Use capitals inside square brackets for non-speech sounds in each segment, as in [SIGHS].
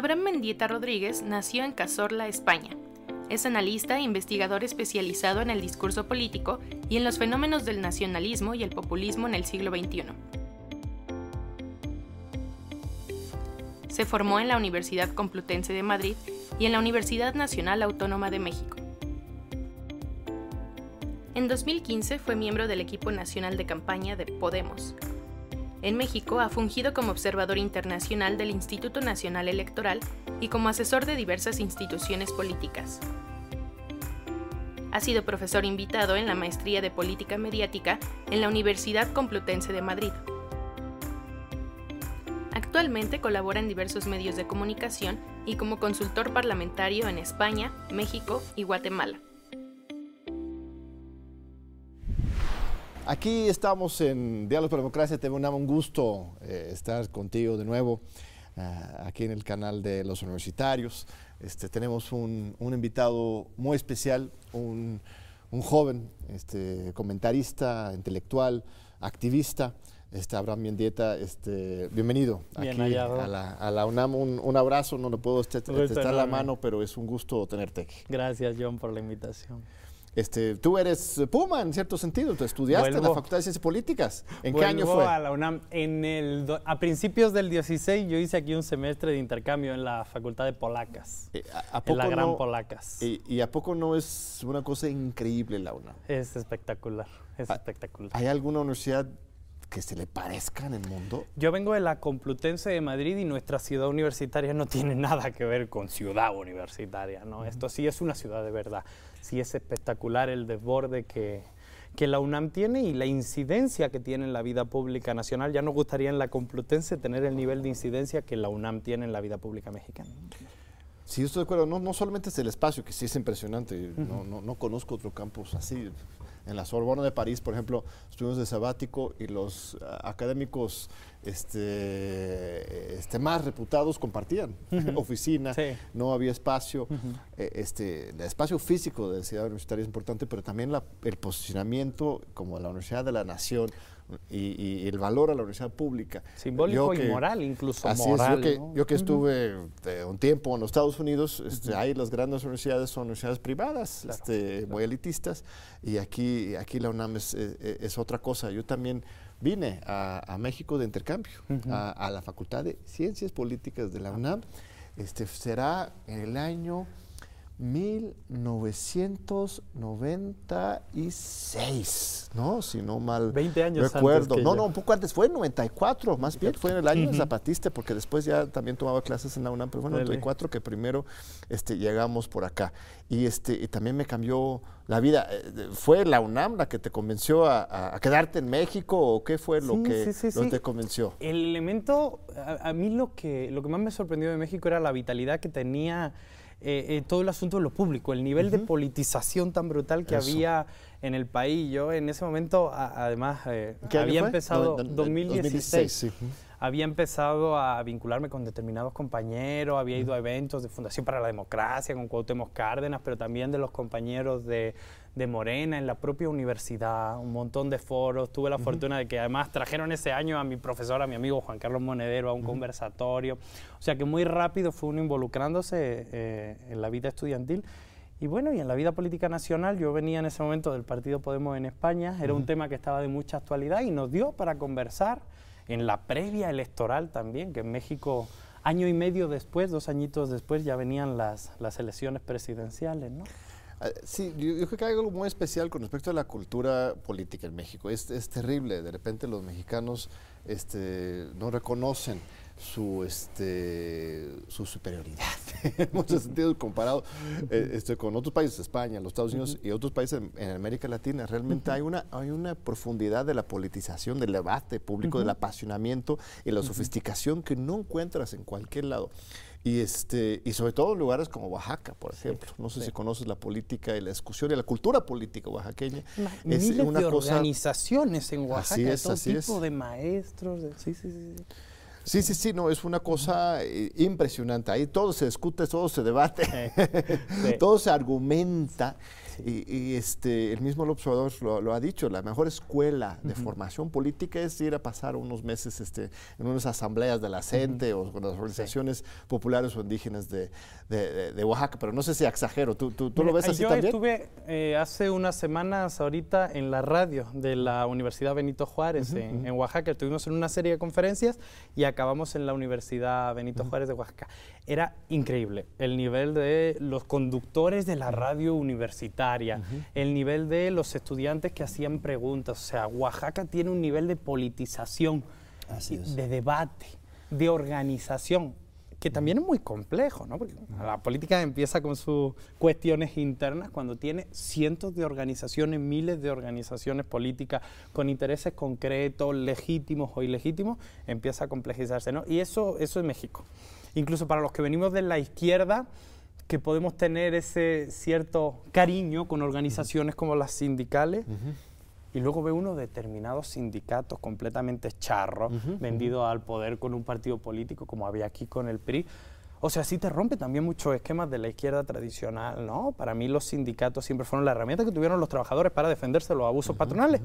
Abraham Mendieta Rodríguez nació en Cazorla, España. Es analista e investigador especializado en el discurso político y en los fenómenos del nacionalismo y el populismo en el siglo XXI. Se formó en la Universidad Complutense de Madrid y en la Universidad Nacional Autónoma de México. En 2015 fue miembro del equipo nacional de campaña de Podemos, en México ha fungido como observador internacional del Instituto Nacional Electoral y como asesor de diversas instituciones políticas. Ha sido profesor invitado en la Maestría de Política Mediática en la Universidad Complutense de Madrid. Actualmente colabora en diversos medios de comunicación y como consultor parlamentario en España, México y Guatemala. Aquí estamos en Diálogo por Democracia. Te un gusto eh, estar contigo de nuevo eh, aquí en el canal de los universitarios. Este, tenemos un, invitado muy especial, un, joven este, comentarista, intelectual, activista. Este, Abraham Mendieta, este, bienvenido aquí a la, UNAM. Un, abrazo, no le puedo estar la mano, pero es un gusto tenerte aquí. Gracias, John, por la invitación. Este, tú eres Puma en cierto sentido, tú estudiaste en la Facultad de Ciencias Políticas. ¿En qué año fue? A la UNAM. En el a principios del 16 yo hice aquí un semestre de intercambio en la Facultad de Polacas. Eh, a, en la Gran Polacas. Y, a poco no es una cosa increíble la UNAM? Es espectacular, es ah, espectacular. ¿Hay alguna universidad que se le parezca en el mundo? Yo vengo de la Complutense de Madrid y nuestra ciudad universitaria no tiene nada que ver con ciudad universitaria, ¿no? Esto sí es una ciudad de verdad sí es espectacular el desborde que, que la UNAM tiene y la incidencia que tiene en la vida pública nacional. Ya nos gustaría en la Complutense tener el nivel de incidencia que la UNAM tiene en la vida pública mexicana. Sí, estoy de acuerdo. No, no solamente es el espacio, que sí es impresionante. no, no, no, conozco otro campus así. En la Sorbona de París, por ejemplo, estuvimos de sabático y los ah, académicos este, este, más reputados compartían. Oficina, no había espacio. Eh, este, el espacio físico de la ciudad universitaria es importante, pero también el posicionamiento como la Universidad de la Nación, y, el valor a la universidad pública. Simbólico y moral, incluso así moral. Es, yo, que, estuve eh, un tiempo en los Estados Unidos, este, ahí las grandes universidades son universidades privadas, este, muy elitistas, y aquí, aquí la UNAM es, eh, eh, es, otra cosa. Yo también vine a, México de intercambio, a, a, la Facultad de Ciencias Políticas de la UNAM. Este, será en el año 1996, ¿no? Si no mal 20 años recuerdo. no, no, un poco antes, fue en 94, más bien, fue en el año zapatista, porque después ya también tomaba clases en la UNAM, pero fue en 94 que primero este, llegamos por acá. Y, este, y también me cambió la vida. Eh, ¿Fue la UNAM la que te convenció a, quedarte en México o qué fue lo que te convenció? El elemento, a, a mí lo que, lo que más me sorprendió de México era la vitalidad que tenía eh, eh, todo el asunto de lo público, el nivel de politización tan brutal que había en el país. Yo en ese momento, además, eh, había empezado, 2016, había empezado a vincularme con determinados compañeros, había ido a eventos de Fundación para la Democracia, con Cuauhtémoc Cárdenas, pero también de los compañeros de, de Morena en la propia universidad, un montón de foros. Tuve la fortuna de que además trajeron ese año a mi profesor, a mi amigo Juan Carlos Monedero, a un conversatorio. O sea que muy rápido fue uno involucrándose eh, en la vida estudiantil. Y bueno, y en la vida política nacional, yo venía en ese momento del Partido Podemos en España, era un tema que estaba de mucha actualidad y nos dio para conversar en la previa electoral también, que en México año y medio después, dos añitos después, ya venían las, las elecciones presidenciales, ¿no? Ah, sí, yo, creo que hay algo muy especial con respecto a la cultura política en México. Es, es terrible, de repente los mexicanos este, no reconocen su, este, su superioridad [LAUGHS] en muchos sentidos comparado eh, este, con otros países, España, los Estados Unidos y otros países en, América Latina. Realmente hay, una, hay una profundidad de la politización, del debate público, del apasionamiento y la sofisticación que no encuentras en cualquier lado. Y, este, y sobre todo en lugares como Oaxaca, por ejemplo. no sé si conoces la política y la discusión y la cultura política oaxaqueña. es una de organizaciones en Oaxaca, así es, todo tipo de maestros. sí, sí, sí. Sí, sí, sí, no, es una cosa eh, impresionante. Ahí todo se discute, todo se debate, [LAUGHS] todo se argumenta. Y, este, el mismo López Obrador lo, ha dicho, la mejor escuela de formación política es ir a pasar unos meses este, en unas asambleas de la CENTE o con las organizaciones populares o indígenas de, de, Oaxaca, pero no sé si exagero, ¿tú, tú, lo ves así yo también? Yo estuve eh, hace unas semanas ahorita en la radio de la Universidad Benito Juárez en, en, Oaxaca, estuvimos en una serie de conferencias y acabamos en la Universidad Benito Juárez de Oaxaca. Era increíble el nivel de los conductores de la radio universitaria, el nivel de los estudiantes que hacían preguntas. O sea, Oaxaca tiene un nivel de politización, de debate, de organización que también es muy complejo, ¿no? Porque la política empieza con sus cuestiones internas cuando tiene cientos de organizaciones, miles de organizaciones políticas con intereses concretos, legítimos o ilegítimos, empieza a complejizarse, ¿no? Y eso, eso es México. Incluso para los que venimos de la izquierda, que podemos tener ese cierto cariño con organizaciones como las sindicales, y luego ve uno determinados sindicatos completamente charros, vendidos al poder con un partido político como había aquí con el PRI. O sea, sí te rompe también muchos esquemas de la izquierda tradicional, ¿no? Para mí los sindicatos siempre fueron la herramienta que tuvieron los trabajadores para defenderse de los abusos patronales.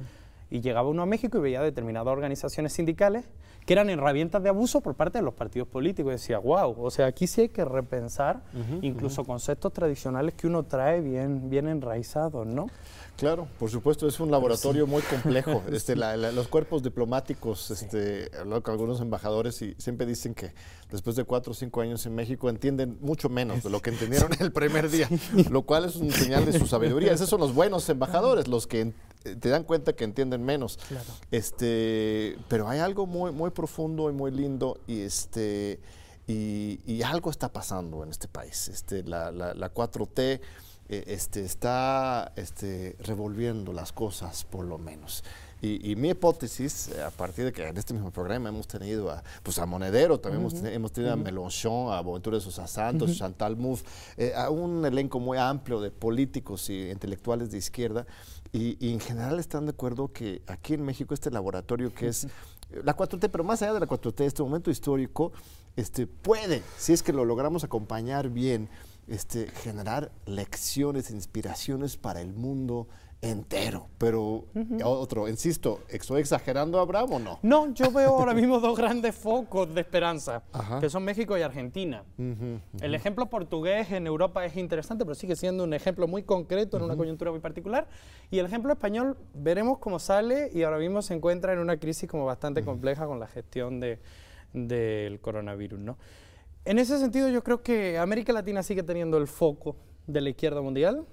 Y llegaba uno a México y veía determinadas organizaciones sindicales que eran herramientas de abuso por parte de los partidos políticos. Y decía, wow, o sea, aquí sí hay que repensar incluso conceptos tradicionales que uno trae bien, bien enraizados, ¿no? Claro, por supuesto, es un laboratorio muy complejo. [LAUGHS] Este, los cuerpos diplomáticos, este, hablo con algunos embajadores y siempre dicen que después de cuatro o cinco años en México entienden mucho menos de lo que entendieron el primer día, [LAUGHS] lo cual es un señal de su sabiduría. Esos son los buenos embajadores, los que te dan cuenta que entienden menos. Este, pero hay algo muy, muy profundo y muy lindo y este y, algo está pasando en este país. Este, la, la, la 4T eh, este, está este, revolviendo las cosas, por lo menos. Y, mi hipótesis, eh, a partir de que en este mismo programa hemos tenido a, pues a Monedero, también hemos, tenido a Mélenchon, a Boaventura de Sosa Santos, Chantal Mouffe, eh, a un elenco muy amplio de políticos y intelectuales de izquierda, y, en general están de acuerdo que aquí en México este laboratorio que es [LAUGHS] la 4T, pero más allá de la 4T, este momento histórico, este, puede, si es que lo logramos acompañar bien, este, generar lecciones, inspiraciones para el mundo entero. Pero otro, insisto, ¿estoy exagerando, Abraham, o no? No, yo veo ahora [LAUGHS] mismo dos grandes focos de esperanza, que son México y Argentina. El ejemplo portugués en Europa es interesante, pero sigue siendo un ejemplo muy concreto en una coyuntura muy particular. Y el ejemplo español, veremos cómo sale y ahora mismo se encuentra en una crisis como bastante compleja con la gestión de, del coronavirus, ¿no? En ese sentido, yo creo que América Latina sigue teniendo el foco de la izquierda mundial.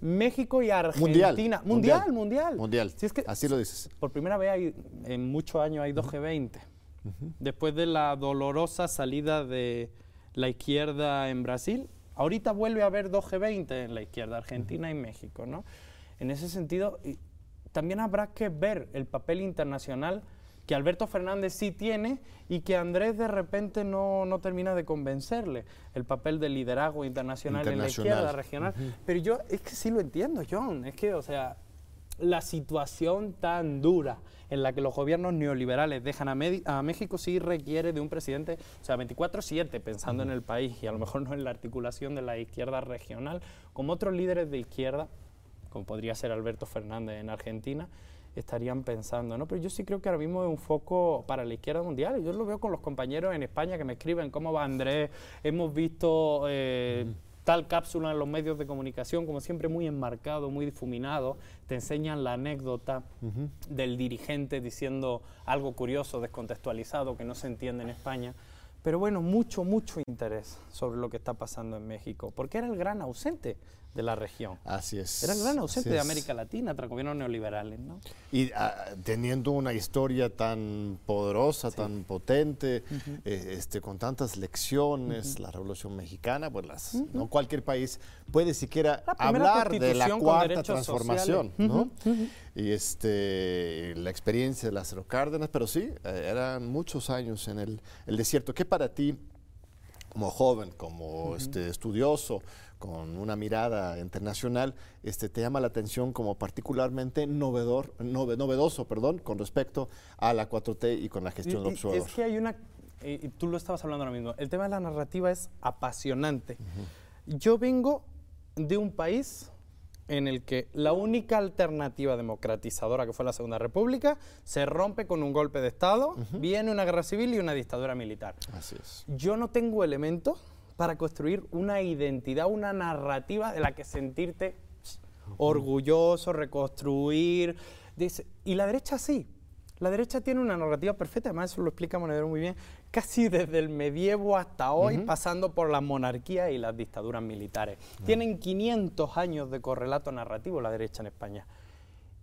México y Argentina. Mundial, mundial. Mundial. Así lo dices. Por primera vez hay, en muchos años hay 2G20. Después de la dolorosa salida de la izquierda en Brasil, ahorita vuelve a haber 2G20 en la izquierda, Argentina y México. ¿no? En ese sentido, también habrá que ver el papel internacional que Alberto Fernández sí tiene y que Andrés de repente no, no termina de convencerle el papel de liderazgo internacional, en la izquierda regional. Pero yo es que sí lo entiendo, John, es que, o sea, la situación tan dura en la que los gobiernos neoliberales dejan a, a México sí requiere de un presidente, o sea, 24/7 pensando en el país y a lo mejor no en la articulación de la izquierda regional, como otros líderes de izquierda, como podría ser Alberto Fernández en Argentina, estarían pensando, ¿no? Pero yo sí creo que ahora mismo es un foco para la izquierda mundial. Yo lo veo con los compañeros en España que me escriben cómo va Andrés, hemos visto eh, tal cápsula en los medios de comunicación, como siempre muy enmarcado, muy difuminado, te enseñan la anécdota del dirigente diciendo algo curioso, descontextualizado, que no se entiende en España. Pero bueno, mucho, mucho interés sobre lo que está pasando en México, porque era el gran ausente de la región. Así es. Era el gran ausente de América Latina tras gobiernos neoliberales, ¿no? Y ah, teniendo una historia tan poderosa, tan potente, eh, este, con tantas lecciones, la Revolución Mexicana, pues las, no cualquier país puede siquiera hablar de la cuarta transformación, ¿no? Y este, la experiencia de las Cárdenas, pero sí, eh, eran muchos años en el, el desierto. ¿Qué para ti, como joven, como este, estudioso, con una mirada internacional, este, te llama la atención como particularmente novedor, novedoso perdón, con respecto a la 4T y con la gestión del observador. Es que hay una, y tú lo estabas hablando ahora mismo, el tema de la narrativa es apasionante. Yo vengo de un país en el que la única alternativa democratizadora que fue la Segunda República se rompe con un golpe de Estado, viene una guerra civil y una dictadura militar. Así es. Yo no tengo elementos para construir una identidad, una narrativa de la que sentirte orgulloso, reconstruir. y la derecha sí. La derecha tiene una narrativa perfecta, además eso lo explica Monedero muy bien, casi desde el medievo hasta hoy, pasando por la monarquía y las dictaduras militares. Tienen 500 años de correlato narrativo la derecha en España.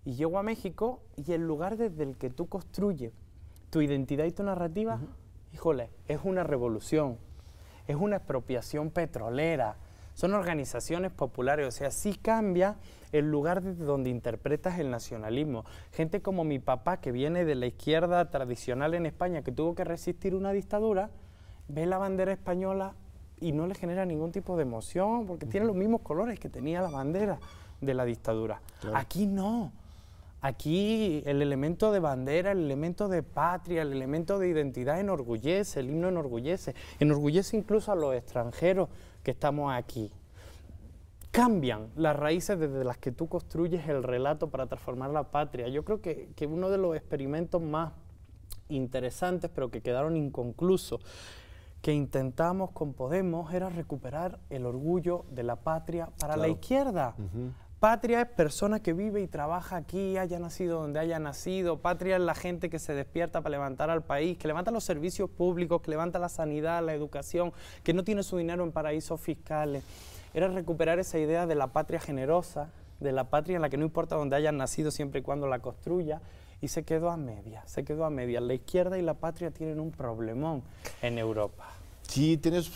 Y llego a México y el lugar desde el que tú construyes tu identidad y tu narrativa, híjole, es una revolución, es una expropiación petrolera, son organizaciones populares, o sea, sí cambia el lugar desde donde interpretas el nacionalismo. Gente como mi papá, que viene de la izquierda tradicional en España, que tuvo que resistir una dictadura, ve la bandera española y no le genera ningún tipo de emoción, porque tiene los mismos colores que tenía la bandera de la dictadura. Aquí no. Aquí el elemento de bandera, el elemento de patria, el elemento de identidad enorgullece, el himno enorgullece, enorgullece incluso a los extranjeros que estamos aquí. Cambian las raíces desde las que tú construyes el relato para transformar la patria. Yo creo que, uno de los experimentos más interesantes, pero que quedaron inconclusos, que intentamos con Podemos era recuperar el orgullo de la patria para la izquierda. Patria es persona que vive y trabaja aquí, haya nacido donde haya nacido. Patria es la gente que se despierta para levantar al país, que levanta los servicios públicos, que levanta la sanidad, la educación, que no tiene su dinero en paraísos fiscales. Era recuperar esa idea de la patria generosa, de la patria en la que no importa dónde hayan nacido siempre y cuando la construya. Y se quedó a media, se quedó a media. La izquierda y la patria tienen un problemón en Europa. Sí, tienes,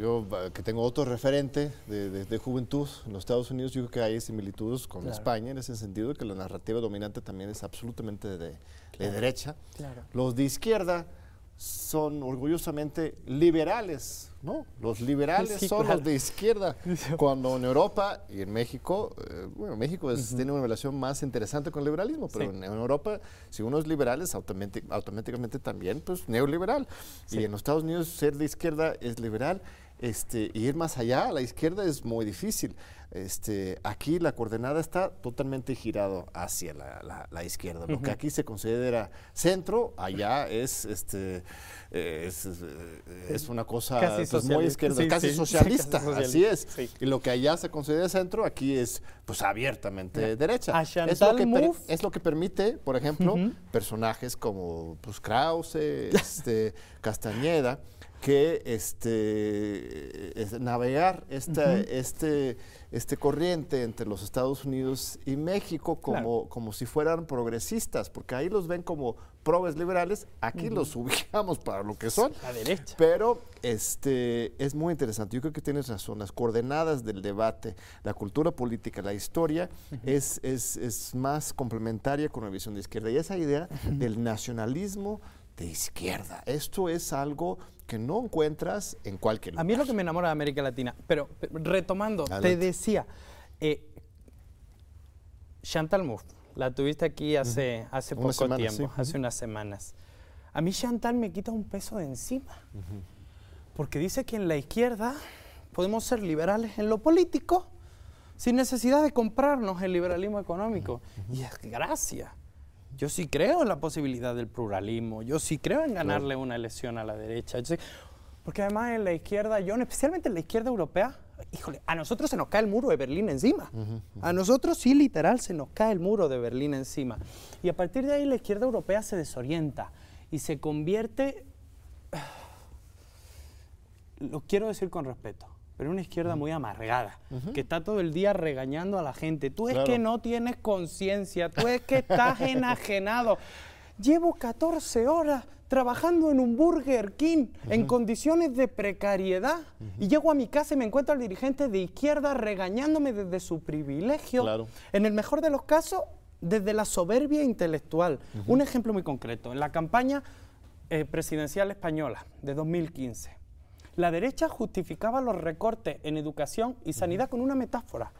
yo que tengo otro referente de, juventud en los Estados Unidos, yo creo que hay similitudes con España en ese sentido, que la narrativa dominante también es absolutamente de, derecha. Los de izquierda son orgullosamente liberales, ¿no? Los liberales son los de izquierda, [LAUGHS] cuando en Europa y en México, eh, bueno, México tiene una relación más interesante con el liberalismo, pero en, Europa, si uno es liberal, es automáticamente también pues, neoliberal. Y en los Estados Unidos ser de izquierda es liberal, este, ir más allá a la izquierda es muy difícil. Este, aquí la coordenada está totalmente girado hacia la, izquierda. Lo que aquí se considera centro, allá es, este, es, una cosa pues, muy izquierda, [LAUGHS] casi, socialista, así es. Y lo que allá se considera centro, aquí es pues abiertamente derecha. Es lo, que es lo que permite, por ejemplo, personajes como pues, Krause, [LAUGHS] este, Castañeda, que este, navegar esta, este, este corriente entre los Estados Unidos y México como, como si fueran progresistas, porque ahí los ven como progres liberales, aquí los [LAUGHS] ubicamos para lo que son. La derecha. Pero este, es muy interesante, yo creo que tienes razón, las coordenadas del debate, la cultura política, la historia, es, es, es, más complementaria con la visión de izquierda. Y esa idea del nacionalismo de izquierda, esto es algo que no encuentras en cualquier lugar. A mí es lo que me enamora de América Latina. Pero retomando, te decía, eh, Chantal Mouffe, la tuviste aquí hace, hace poco tiempo, hace unas semanas. A mí Chantal me quita un peso de encima. Porque dice que en la izquierda podemos ser liberales en lo político sin necesidad de comprarnos el liberalismo económico. Y es gracia. Yo sí creo en la posibilidad del pluralismo, yo sí creo en ganarle una elección a la derecha. porque además en la izquierda, yo, especialmente en la izquierda europea, híjole, a nosotros se nos cae el muro de Berlín encima. A nosotros sí, literal, se nos cae el muro de Berlín encima. Y a partir de ahí la izquierda europea se desorienta y se convierte, [SIGHS] lo quiero decir con respeto, pero una izquierda muy amargada, que está todo el día regañando a la gente. Tú es que no tienes conciencia, tú es que estás enajenado. [LAUGHS] Llevo 14 horas trabajando en un Burger King en condiciones de precariedad y llego a mi casa y me encuentro al dirigente de izquierda regañándome desde su privilegio. En el mejor de los casos, desde la soberbia intelectual. Un ejemplo muy concreto, en la campaña eh, presidencial española de 2015 la derecha justificaba los recortes en educación y sanidad con una metáfora.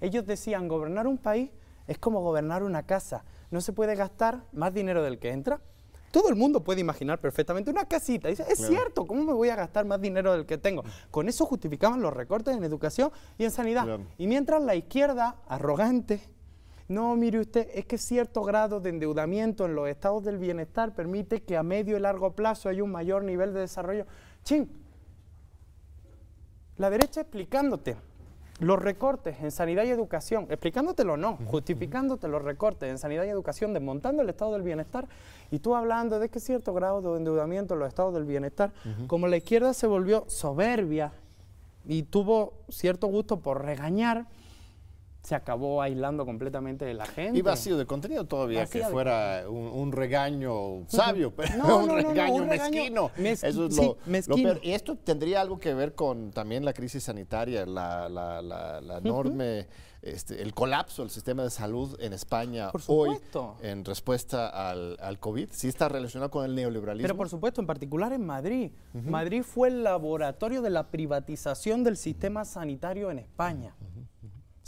Ellos decían, gobernar un país es como gobernar una casa. No se puede gastar más dinero del que entra, Todo el mundo puede imaginar perfectamente una casita. Dice, es cierto, ¿cómo me voy a gastar más dinero del que tengo? Con eso justificaban los recortes en educación y en sanidad. Y mientras la izquierda, arrogante, no, mire usted, es que cierto grado de endeudamiento en los estados del bienestar permite que a medio y largo plazo haya un mayor nivel de desarrollo. Chin, la derecha explicándote los recortes en sanidad y educación, explicándotelo no, justificándote los recortes en sanidad y educación, desmontando el estado del bienestar, y tú hablando de que cierto grado de endeudamiento en los estados del bienestar, como la izquierda se volvió soberbia y tuvo cierto gusto por regañar, se acabó aislando completamente de la gente. Y vacío de contenido todavía, que fuera un, regaño sabio, pero no, [LAUGHS] un, regaño mezquino. Eso es lo, mezquino. y esto tendría algo que ver con también la crisis sanitaria, la, la, la, enorme... Este, el colapso del sistema de salud en España hoy en respuesta al, al, COVID, sí está relacionado con el neoliberalismo. Pero por supuesto, en particular en Madrid. Madrid fue el laboratorio de la privatización del sistema sanitario en España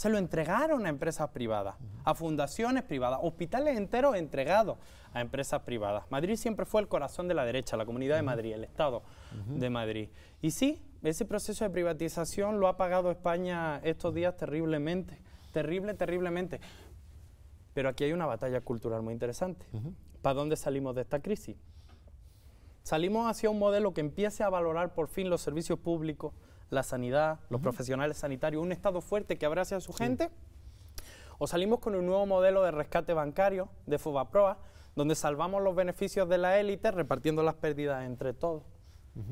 se lo entregaron a empresas privadas, a fundaciones privadas, hospitales enteros entregados a empresas privadas. Madrid siempre fue el corazón de la derecha, la Comunidad de Madrid, el Estado de Madrid. Y sí, ese proceso de privatización lo ha pagado España estos días terriblemente, terrible, terriblemente. Pero aquí hay una batalla cultural muy interesante. ¿Para dónde salimos de esta crisis? Salimos hacia un modelo que empiece a valorar por fin los servicios públicos, la sanidad, los profesionales sanitarios, un Estado fuerte que abrace a su gente, o salimos con un nuevo modelo de rescate bancario de Fobaproa, donde salvamos los beneficios de la élite repartiendo las pérdidas entre todos.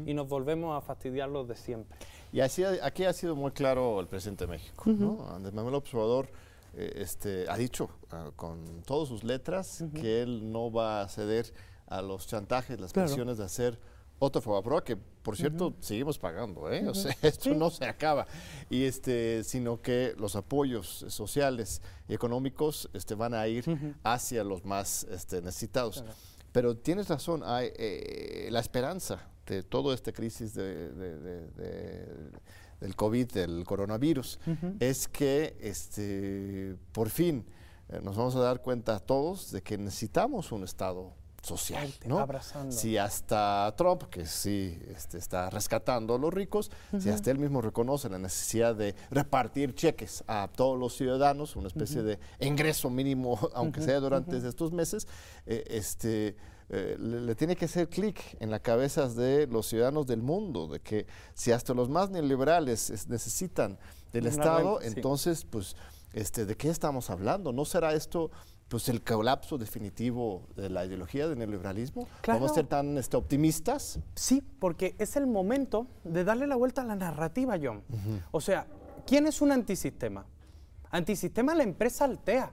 Y nos volvemos a fastidiar los de siempre. Y así, aquí ha sido muy claro el presidente de México. Andrés Manuel Observador eh, este, ha dicho ah, con todas sus letras que él no va a ceder a los chantajes, las presiones de hacer otro Fobaproa que, por cierto, seguimos pagando, ¿eh? O sea, [LAUGHS] esto no se acaba. Y este, sino que los apoyos sociales y económicos este, van a ir hacia los más este, necesitados. Pero tienes razón, hay eh, la esperanza de toda esta crisis de, del COVID, del coronavirus, es que este, por fin eh, nos vamos a dar cuenta todos de que necesitamos un Estado social, ¿no? Si hasta Trump, que sí este, está rescatando a los ricos, si hasta él mismo reconoce la necesidad de repartir cheques a todos los ciudadanos, una especie de ingreso mínimo, [LAUGHS] aunque sea durante estos meses, eh, este, eh, le, tiene que hacer clic en la cabeza de los ciudadanos del mundo, de que si hasta los más neoliberales necesitan del Estado, entonces, pues, este, ¿de qué estamos hablando? ¿No será esto pues el colapso definitivo de la ideología del neoliberalismo? ¿Vamos a ser tan este, optimistas? Sí, porque es el momento de darle la vuelta a la narrativa, John. O sea, ¿quién es un antisistema? Antisistema la empresa Altea,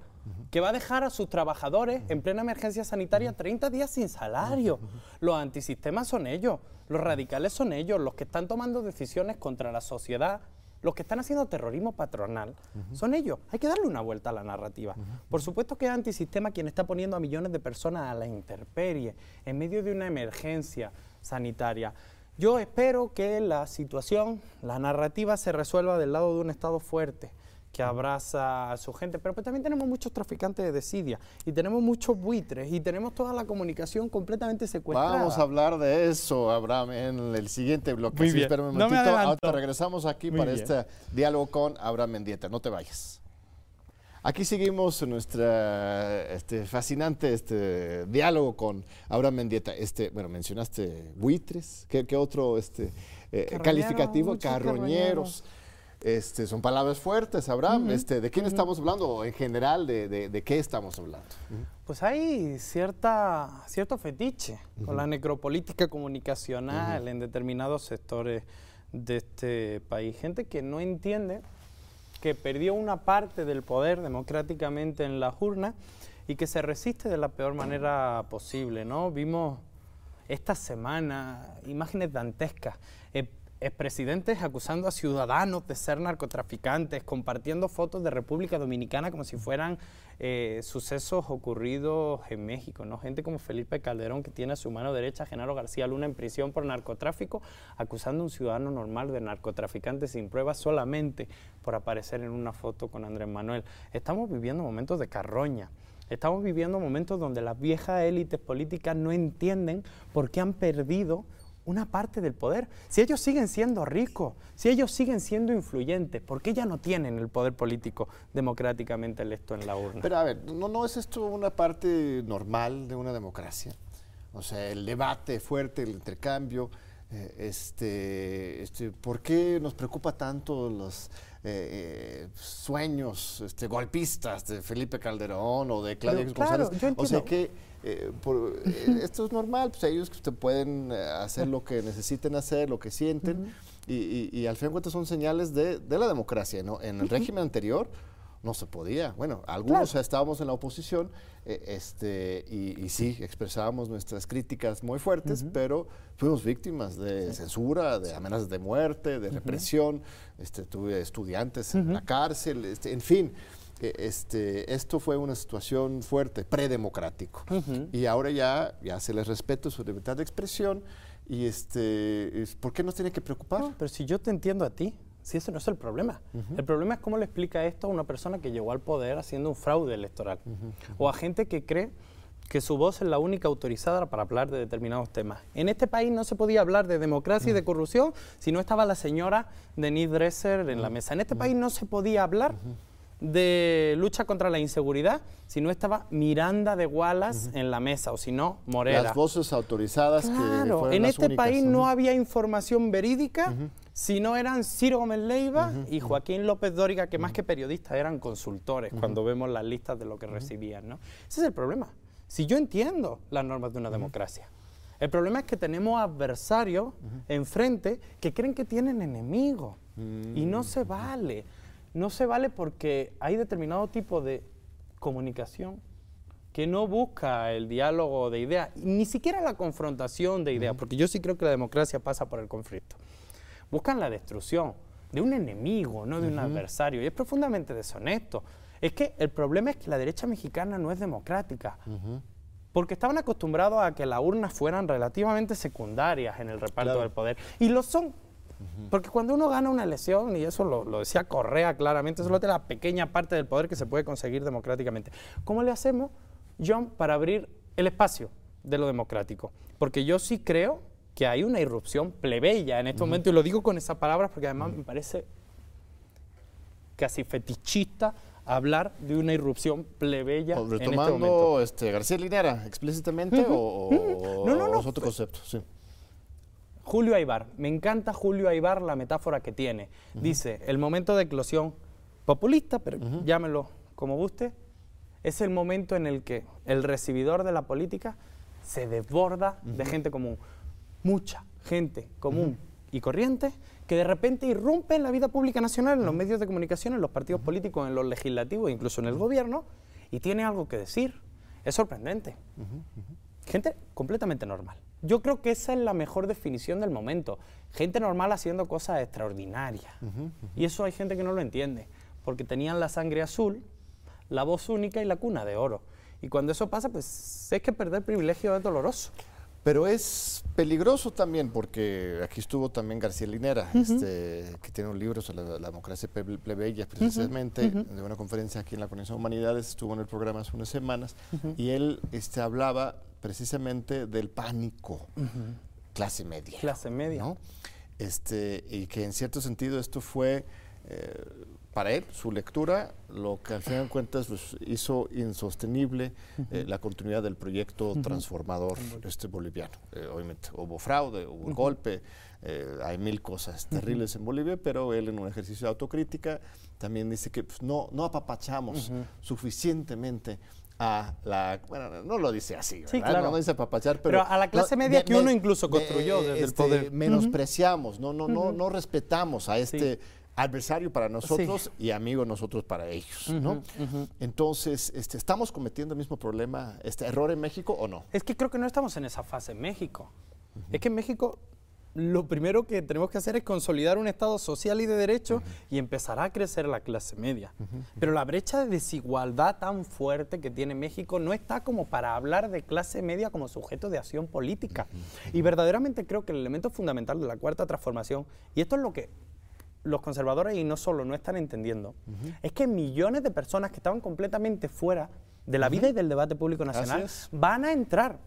que va a dejar a sus trabajadores en plena emergencia sanitaria 30 días sin salario. Los antisistemas son ellos, los radicales son ellos, los que están tomando decisiones contra la sociedad, los que están haciendo terrorismo patronal son ellos. Hay que darle una vuelta a la narrativa. Por supuesto que es antisistema quien está poniendo a millones de personas a la intemperie en medio de una emergencia sanitaria. Yo espero que la situación, la narrativa se resuelva del lado de un Estado fuerte, que abraza a su gente, pero pues también tenemos muchos traficantes de desidia y tenemos muchos buitres y tenemos toda la comunicación completamente secuestrada. Vamos a hablar de eso, Abraham, en el siguiente bloque. Muy bien. un momentito. regresamos aquí para este diálogo con Abraham Mendieta. No te vayas. Aquí seguimos nuestra este, fascinante este, diálogo con Abraham Mendieta. Este, bueno, mencionaste buitres, ¿qué, otro este, eh, calificativo? Carroñeros. Este, son palabras fuertes, Abraham. este, ¿De quién estamos hablando? En general, ¿de, qué estamos hablando? Pues hay cierta, cierto fetiche con la necropolítica comunicacional en determinados sectores de este país. Gente que no entiende que perdió una parte del poder democráticamente en la urnas y que se resiste de la peor manera posible. ¿no? Vimos esta semana imágenes dantescas. Eh, expresidentes acusando a ciudadanos de ser narcotraficantes, compartiendo fotos de República Dominicana como si fueran eh, sucesos ocurridos en México, ¿no? Gente como Felipe Calderón, que tiene a su mano derecha Genaro García Luna en prisión por narcotráfico, acusando a un ciudadano normal de narcotraficante sin pruebas solamente por aparecer en una foto con Andrés Manuel. Estamos viviendo momentos de carroña Estamos viviendo momentos donde las viejas élites políticas no entienden por qué han perdido una parte del poder. Si ellos siguen siendo ricos, si ellos siguen siendo influyentes, ¿por qué ya no tienen el poder político democráticamente electo en la urna? Pero a ver, ¿no, no es esto una parte normal de una democracia? O sea, el debate fuerte, el intercambio, eh, este, este, ¿por qué nos preocupa tanto los eh, eh, sueños este, golpistas de Felipe Calderón o de Claudia González? o sea que esto es normal, pues ellos pueden hacer lo que necesiten hacer, lo que sienten, y, al fin y al cuentas son señales de, la democracia, ¿no? En el régimen anterior no se podía. Bueno, algunos estábamos en la oposición eh, este, y, sí, expresábamos nuestras críticas muy fuertes, pero fuimos víctimas de censura, de amenazas de muerte, de represión. Este, tuve estudiantes en la cárcel, este, en fin. Eh, este, esto fue una situación fuerte, predemocrático. Y ahora ya, ya se les respeto su libertad de expresión. Y este, ¿por qué nos tiene que preocupar? pero si yo te entiendo a ti, si eso no es el problema. El problema es cómo le explica esto a una persona que llegó al poder haciendo un fraude electoral. O a gente que cree que su voz es la única autorizada para hablar de determinados temas. En este país no se podía hablar de democracia y de corrupción si no estaba la señora Denise Dresser en la mesa. En este país no se podía hablar de lucha contra la inseguridad si no estaba Miranda de Wallace en la mesa o si no Morera. Las voces autorizadas claro, que en este país no había información verídica si no eran Ciro Gómez Leiva y Joaquín López Dóriga que más que periodistas eran consultores cuando vemos las listas de lo que recibían, ¿no? Ese es el problema. Si yo entiendo las normas de una democracia, el problema es que tenemos adversarios enfrente que creen que tienen enemigos y no se vale no se vale porque hay determinado tipo de comunicación que no busca el diálogo de ideas, ni siquiera la confrontación de ideas, porque yo sí creo que la democracia pasa por el conflicto. Buscan la destrucción de un enemigo, no de un adversario, y es profundamente deshonesto. Es que el problema es que la derecha mexicana no es democrática, porque estaban acostumbrados a que las urnas fueran relativamente secundarias en el reparto del poder, y lo son porque cuando uno gana una elección, y eso lo, decía Correa claramente, eso es la pequeña parte del poder que se puede conseguir democráticamente. ¿Cómo le hacemos, John, para abrir el espacio de lo democrático? Porque yo sí creo que hay una irrupción plebeya en este momento, y lo digo con esas palabras porque además me parece casi fetichista hablar de una irrupción plebeya en este momento. Este, García Linera explícitamente o, no, no, no. es otro concepto, sí. Julio Aibar, me encanta Julio Aibar la metáfora que tiene. Dice, el momento de eclosión populista, pero llámelo como guste, es el momento en el que el recibidor de la política se desborda de gente común. Mucha gente común y corriente que de repente irrumpe en la vida pública nacional, en los medios de comunicación, en los partidos políticos, en los legislativos, incluso en el gobierno, y tiene algo que decir. Es sorprendente. Gente completamente normal. Yo creo que esa es la mejor definición del momento. Gente normal haciendo cosas extraordinarias. Y eso hay gente que no lo entiende, porque tenían la sangre azul, la voz única y la cuna de oro. Y cuando eso pasa, pues es que perder privilegio es doloroso. Pero es peligroso también, porque aquí estuvo también García Linera, este, que tiene un libro sobre la, democracia plebeya, precisamente, de una conferencia aquí en la Conexión Humanidades, estuvo en el programa hace unas semanas, y él este, hablaba precisamente del pánico clase media. Clase media. ¿no? Este, y que en cierto sentido esto fue, eh, para él, su lectura, lo que al final de cuentas pues, hizo insostenible eh, la continuidad del proyecto transformador este boliviano. Eh, obviamente hubo fraude, hubo golpe, hay mil cosas terribles en Bolivia, pero él en un ejercicio de autocrítica también dice que pues, no, no apapachamos suficientemente a la, bueno, no lo dice así, no dice papachar, pero, a la clase media que uno incluso construyó desde el este, poder. Menospreciamos, no, no, no, no respetamos a este adversario para nosotros y amigo nosotros para ellos, ¿no? Entonces, este, ¿estamos cometiendo el mismo problema, este error en México o no? Es que creo que no estamos en esa fase en México. Es que en México lo primero que tenemos que hacer es consolidar un Estado social y de derecho y empezará a crecer la clase media. Pero la brecha de desigualdad tan fuerte que tiene México no está como para hablar de clase media como sujeto de acción política. Y verdaderamente creo que el elemento fundamental de la cuarta transformación, y esto es lo que los conservadores y no solo no están entendiendo, es que millones de personas que estaban completamente fuera de la vida y del debate público nacional, van a entrar.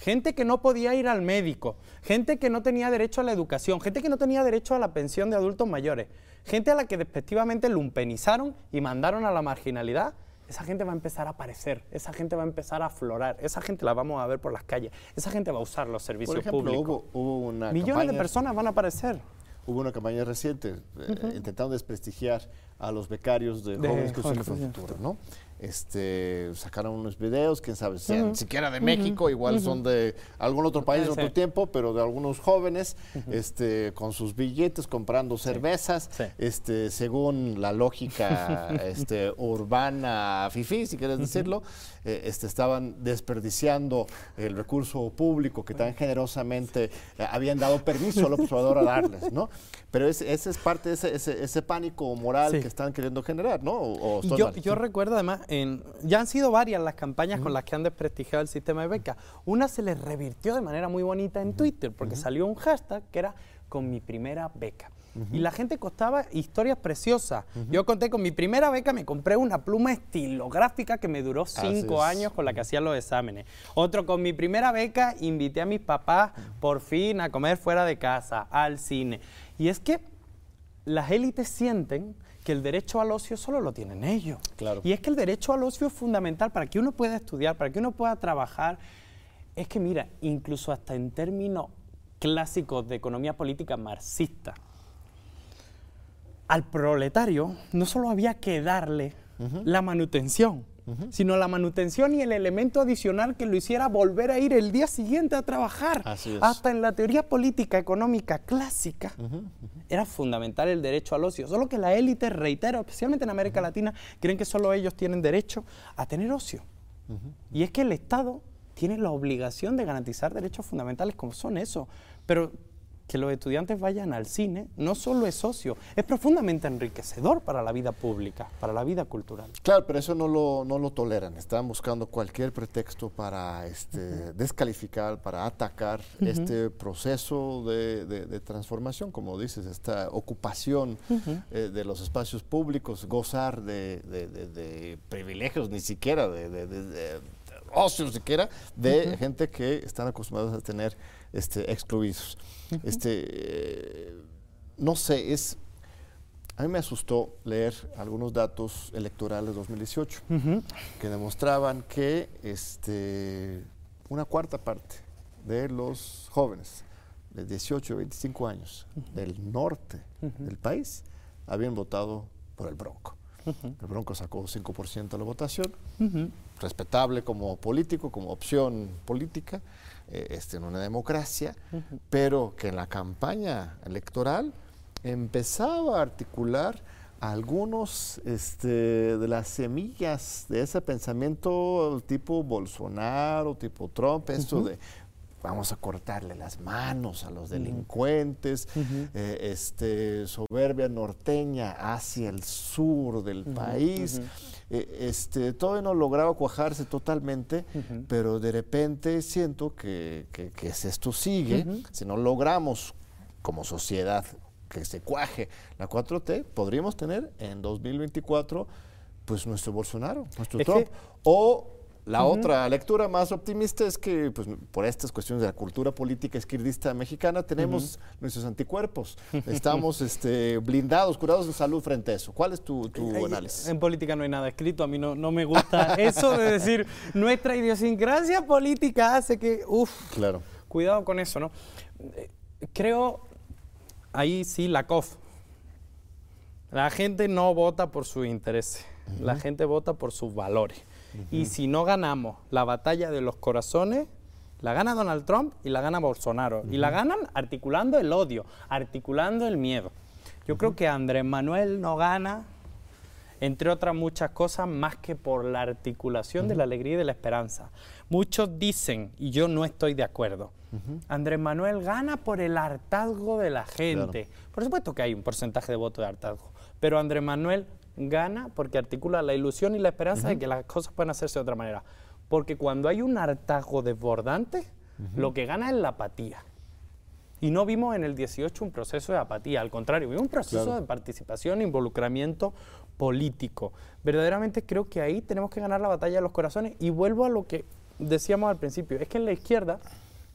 Gente que no podía ir al médico, gente que no tenía derecho a la educación, gente que no tenía derecho a la pensión de adultos mayores, gente a la que despectivamente lumpenizaron y mandaron a la marginalidad, esa gente va a empezar a aparecer, esa gente va a empezar a aflorar, esa gente la vamos a ver por las calles, esa gente va a usar los servicios por ejemplo, públicos. Hubo, una Millones de personas van a aparecer. Hubo una campaña reciente eh, intentando desprestigiar a los becarios de, Jóvenes Jóvenes Futuro, ¿no? Este, sacaron unos videos, quién sabe, sean siquiera de México, igual son de algún otro país en otro tiempo, pero de algunos jóvenes, este, con sus billetes comprando cervezas, este, según la lógica [LAUGHS] este, urbana fifi, si quieres decirlo, eh, este, estaban desperdiciando el recurso público que tan generosamente eh, habían dado permiso al observador a darles, ¿no? Pero ese, es parte de ese, ese, pánico moral que están queriendo generar, ¿no? yo, yo recuerdo además ya han sido varias las campañas con las que han desprestigiado el sistema de becas. Una se les revirtió de manera muy bonita en Twitter, porque salió un hashtag que era con mi primera beca. Y la gente costaba historias preciosas. Yo conté con mi primera beca, me compré una pluma estilográfica que me duró cinco años con la que hacía los exámenes. Otro, con mi primera beca, invité a mis papás por fin a comer fuera de casa, al cine. Y es que las élites sienten que el derecho al ocio solo lo tienen ellos. Claro. Y es que el derecho al ocio es fundamental para que uno pueda estudiar, para que uno pueda trabajar. Es que mira, incluso hasta en términos clásicos de economía política marxista, al proletario no solo había que darle la manutención, sino la manutención y el elemento adicional que lo hiciera volver a ir el día siguiente a trabajar. Hasta en la teoría política económica clásica era fundamental el derecho al ocio. Solo que la élite, reitero, especialmente en América Latina, creen que solo ellos tienen derecho a tener ocio. Y es que el Estado tiene la obligación de garantizar derechos fundamentales como son eso. Pero que los estudiantes vayan al cine no solo es socio, es profundamente enriquecedor para la vida pública, para la vida cultural. Claro, pero eso no lo, no lo toleran. Están buscando cualquier pretexto para este, descalificar, para atacar este proceso de, transformación, como dices, esta ocupación eh, de los espacios públicos, gozar de, privilegios, ni siquiera de, ocio siquiera, de gente que están acostumbrados a tener este, excluidos. este, no sé, es... A mí me asustó leer algunos datos electorales de 2018 que demostraban que este, una cuarta parte de los jóvenes de 18 a 25 años del norte del país habían votado por el Bronco. El Bronco sacó 5% de la votación, respetable como político, como opción política, eh, este, en una democracia, pero que en la campaña electoral empezaba a articular algunos este, de las semillas de ese pensamiento tipo Bolsonaro, tipo Trump, esto de vamos a cortarle las manos a los delincuentes, eh, este, soberbia norteña hacia el sur del país. Eh, este, todavía no lograba cuajarse totalmente, pero de repente siento que, que, esto sigue, si no logramos como sociedad que se cuaje la 4T, podríamos tener en 2024 pues nuestro Bolsonaro, nuestro Trump, o la otra lectura más optimista es que, pues, por estas cuestiones de la cultura política izquierdista mexicana, tenemos nuestros anticuerpos. [LAUGHS] Estamos este, blindados, curados en salud frente a eso. ¿Cuál es tu, análisis? En política no hay nada escrito. A mí no, no me gusta [LAUGHS] eso de decir nuestra idiosincrasia política hace que, uff, claro. cuidado con eso, ¿no? Creo, ahí sí, la COF. La gente no vota por su interés, la gente vota por sus valores. Y si no ganamos la batalla de los corazones, la gana Donald Trump y la gana Bolsonaro. Y la ganan articulando el odio, articulando el miedo. Yo creo que Andrés Manuel no gana, entre otras muchas cosas, más que por la articulación de la alegría y de la esperanza. Muchos dicen, y yo no estoy de acuerdo, Andrés Manuel gana por el hartazgo de la gente. Por supuesto que hay un porcentaje de voto de hartazgo, pero Andrés Manuel gana porque articula la ilusión y la esperanza de que las cosas pueden hacerse de otra manera. Porque cuando hay un hartazgo desbordante, lo que gana es la apatía. Y no vimos en el 18 un proceso de apatía, al contrario, vimos un proceso de participación, involucramiento político. Verdaderamente creo que ahí tenemos que ganar la batalla de los corazones y vuelvo a lo que decíamos al principio, es que en la izquierda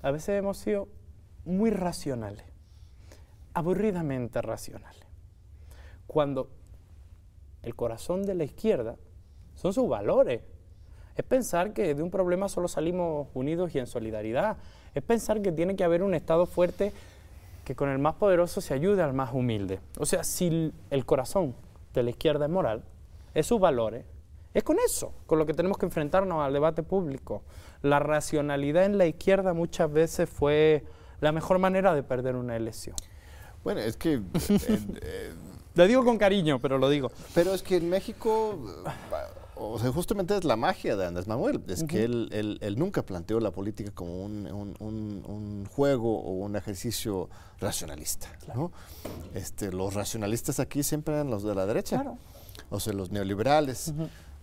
a veces hemos sido muy racionales, aburridamente racionales. Cuando el corazón de la izquierda son sus valores. Es pensar que de un problema solo salimos unidos y en solidaridad. Es pensar que tiene que haber un Estado fuerte que con el más poderoso se ayude al más humilde. O sea, si el corazón de la izquierda es moral, es sus valores, es con eso, con lo que tenemos que enfrentarnos al debate público. La racionalidad en la izquierda muchas veces fue la mejor manera de perder una elección. Bueno, es que... [LAUGHS] lo digo con cariño, pero lo digo. Pero es que en México, o sea, justamente es la magia de Andrés Manuel, es que él, nunca planteó la política como un, juego o un ejercicio racionalista. ¿no? Este, los racionalistas aquí siempre eran los de la derecha, o sea, los neoliberales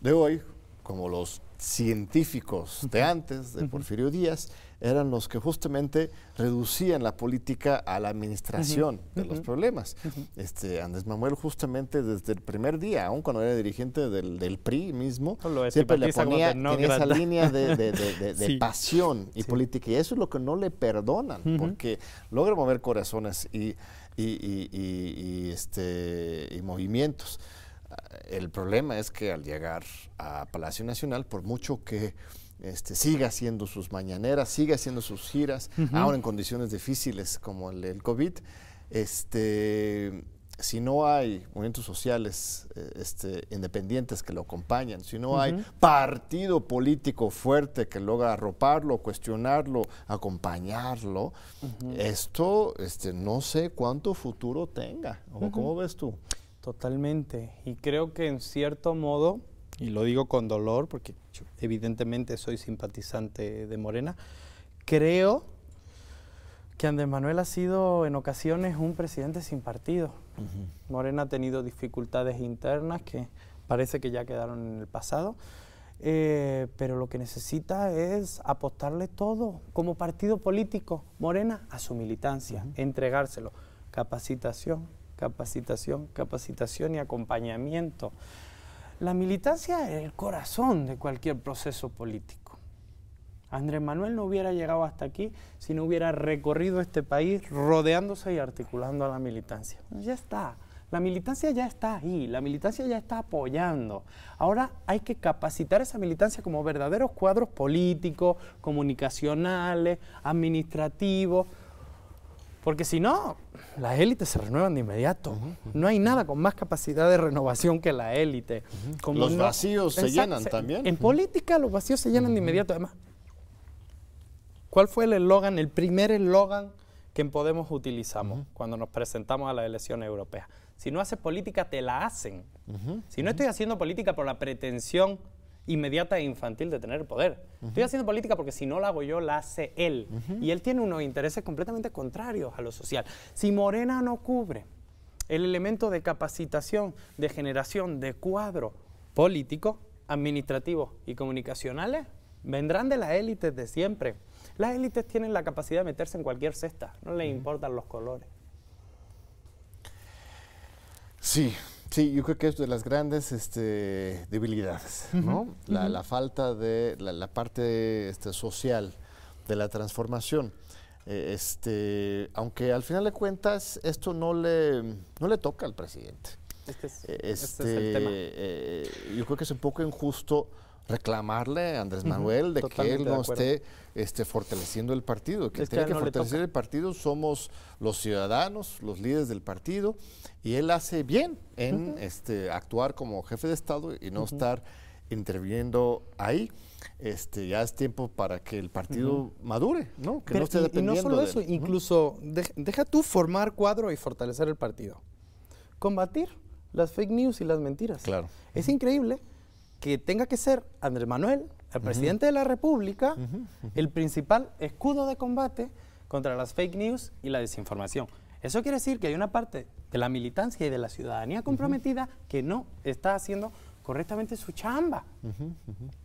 de hoy, como los científicos de antes, de Porfirio Díaz, eran los que justamente reducían la política a la administración de los problemas. este, Andrés Manuel justamente desde el primer día, aún cuando era dirigente del, PRI mismo, siempre le ponía en esa línea de, [LAUGHS] pasión y política. Y eso es lo que no le perdonan, porque logra mover corazones y, y, este, y movimientos. El problema es que al llegar a Palacio Nacional, por mucho que este, siga haciendo sus mañaneras, siga haciendo sus giras, ahora en condiciones difíciles como el, el, COVID, este, si no hay movimientos sociales eh, este, independientes que lo acompañan, si no hay partido político fuerte que logra arroparlo, cuestionarlo, acompañarlo, esto este, no sé cuánto futuro tenga. ¿Cómo ves tú? Totalmente. Y creo que en cierto modo, y lo digo con dolor porque evidentemente soy simpatizante de Morena, creo que Andrés Manuel ha sido en ocasiones un presidente sin partido. Morena ha tenido dificultades internas que parece que ya quedaron en el pasado, eh, pero lo que necesita es apostarle todo como partido político, Morena, a su militancia, entregárselo, capacitación, capacitación, capacitación y acompañamiento. La militancia es el corazón de cualquier proceso político. Andrés Manuel no hubiera llegado hasta aquí si no hubiera recorrido este país rodeándose y articulando a la militancia. Ya está. La militancia ya está ahí, la militancia ya está apoyando. Ahora hay que capacitar esa militancia como verdaderos cuadros políticos, comunicacionales, administrativos, porque si no, las élites se renuevan de inmediato. No hay nada con más capacidad de renovación que la élite. los vacíos se llenan también. En política los vacíos se llenan de inmediato. Además, ¿cuál fue el eslogan, el primer eslogan que en Podemos utilizamos cuando nos presentamos a la elección europea? Si no haces política, te la hacen. Si no estoy haciendo política por la pretensión inmediata e infantil de tener poder. Estoy haciendo política porque si no la hago yo, la hace él. Y él tiene unos intereses completamente contrarios a lo social. Si Morena no cubre el elemento de capacitación, de generación de cuadro político, administrativo y comunicacionales, vendrán de las élites de siempre. Las élites tienen la capacidad de meterse en cualquier cesta, no les importan los colores. Sí, Sí, yo creo que es de las grandes este, debilidades, ¿no? la, falta de la, parte este, social de la transformación. Eh, este, aunque al final de cuentas esto no le, no le toca al presidente. Este es, este, el tema. Eh, yo creo que es un poco injusto reclamarle a Andrés Manuel de que él no esté este, fortaleciendo el partido. Que tiene que, fortalecer el partido somos los ciudadanos, los líderes del partido, y él hace bien en este, actuar como jefe de Estado y no estar interviniendo ahí. Este, ya es tiempo para que el partido madure, ¿no? Que no esté dependiendo. Y no solo eso, incluso deja tú formar cuadro y fortalecer el partido. Combatir las fake news y las mentiras. Claro. Es increíble que tenga que ser Andrés Manuel, el presidente de la República, el principal escudo de combate contra las fake news y la desinformación. Eso quiere decir que hay una parte de la militancia y de la ciudadanía comprometida que no está haciendo correctamente su chamba.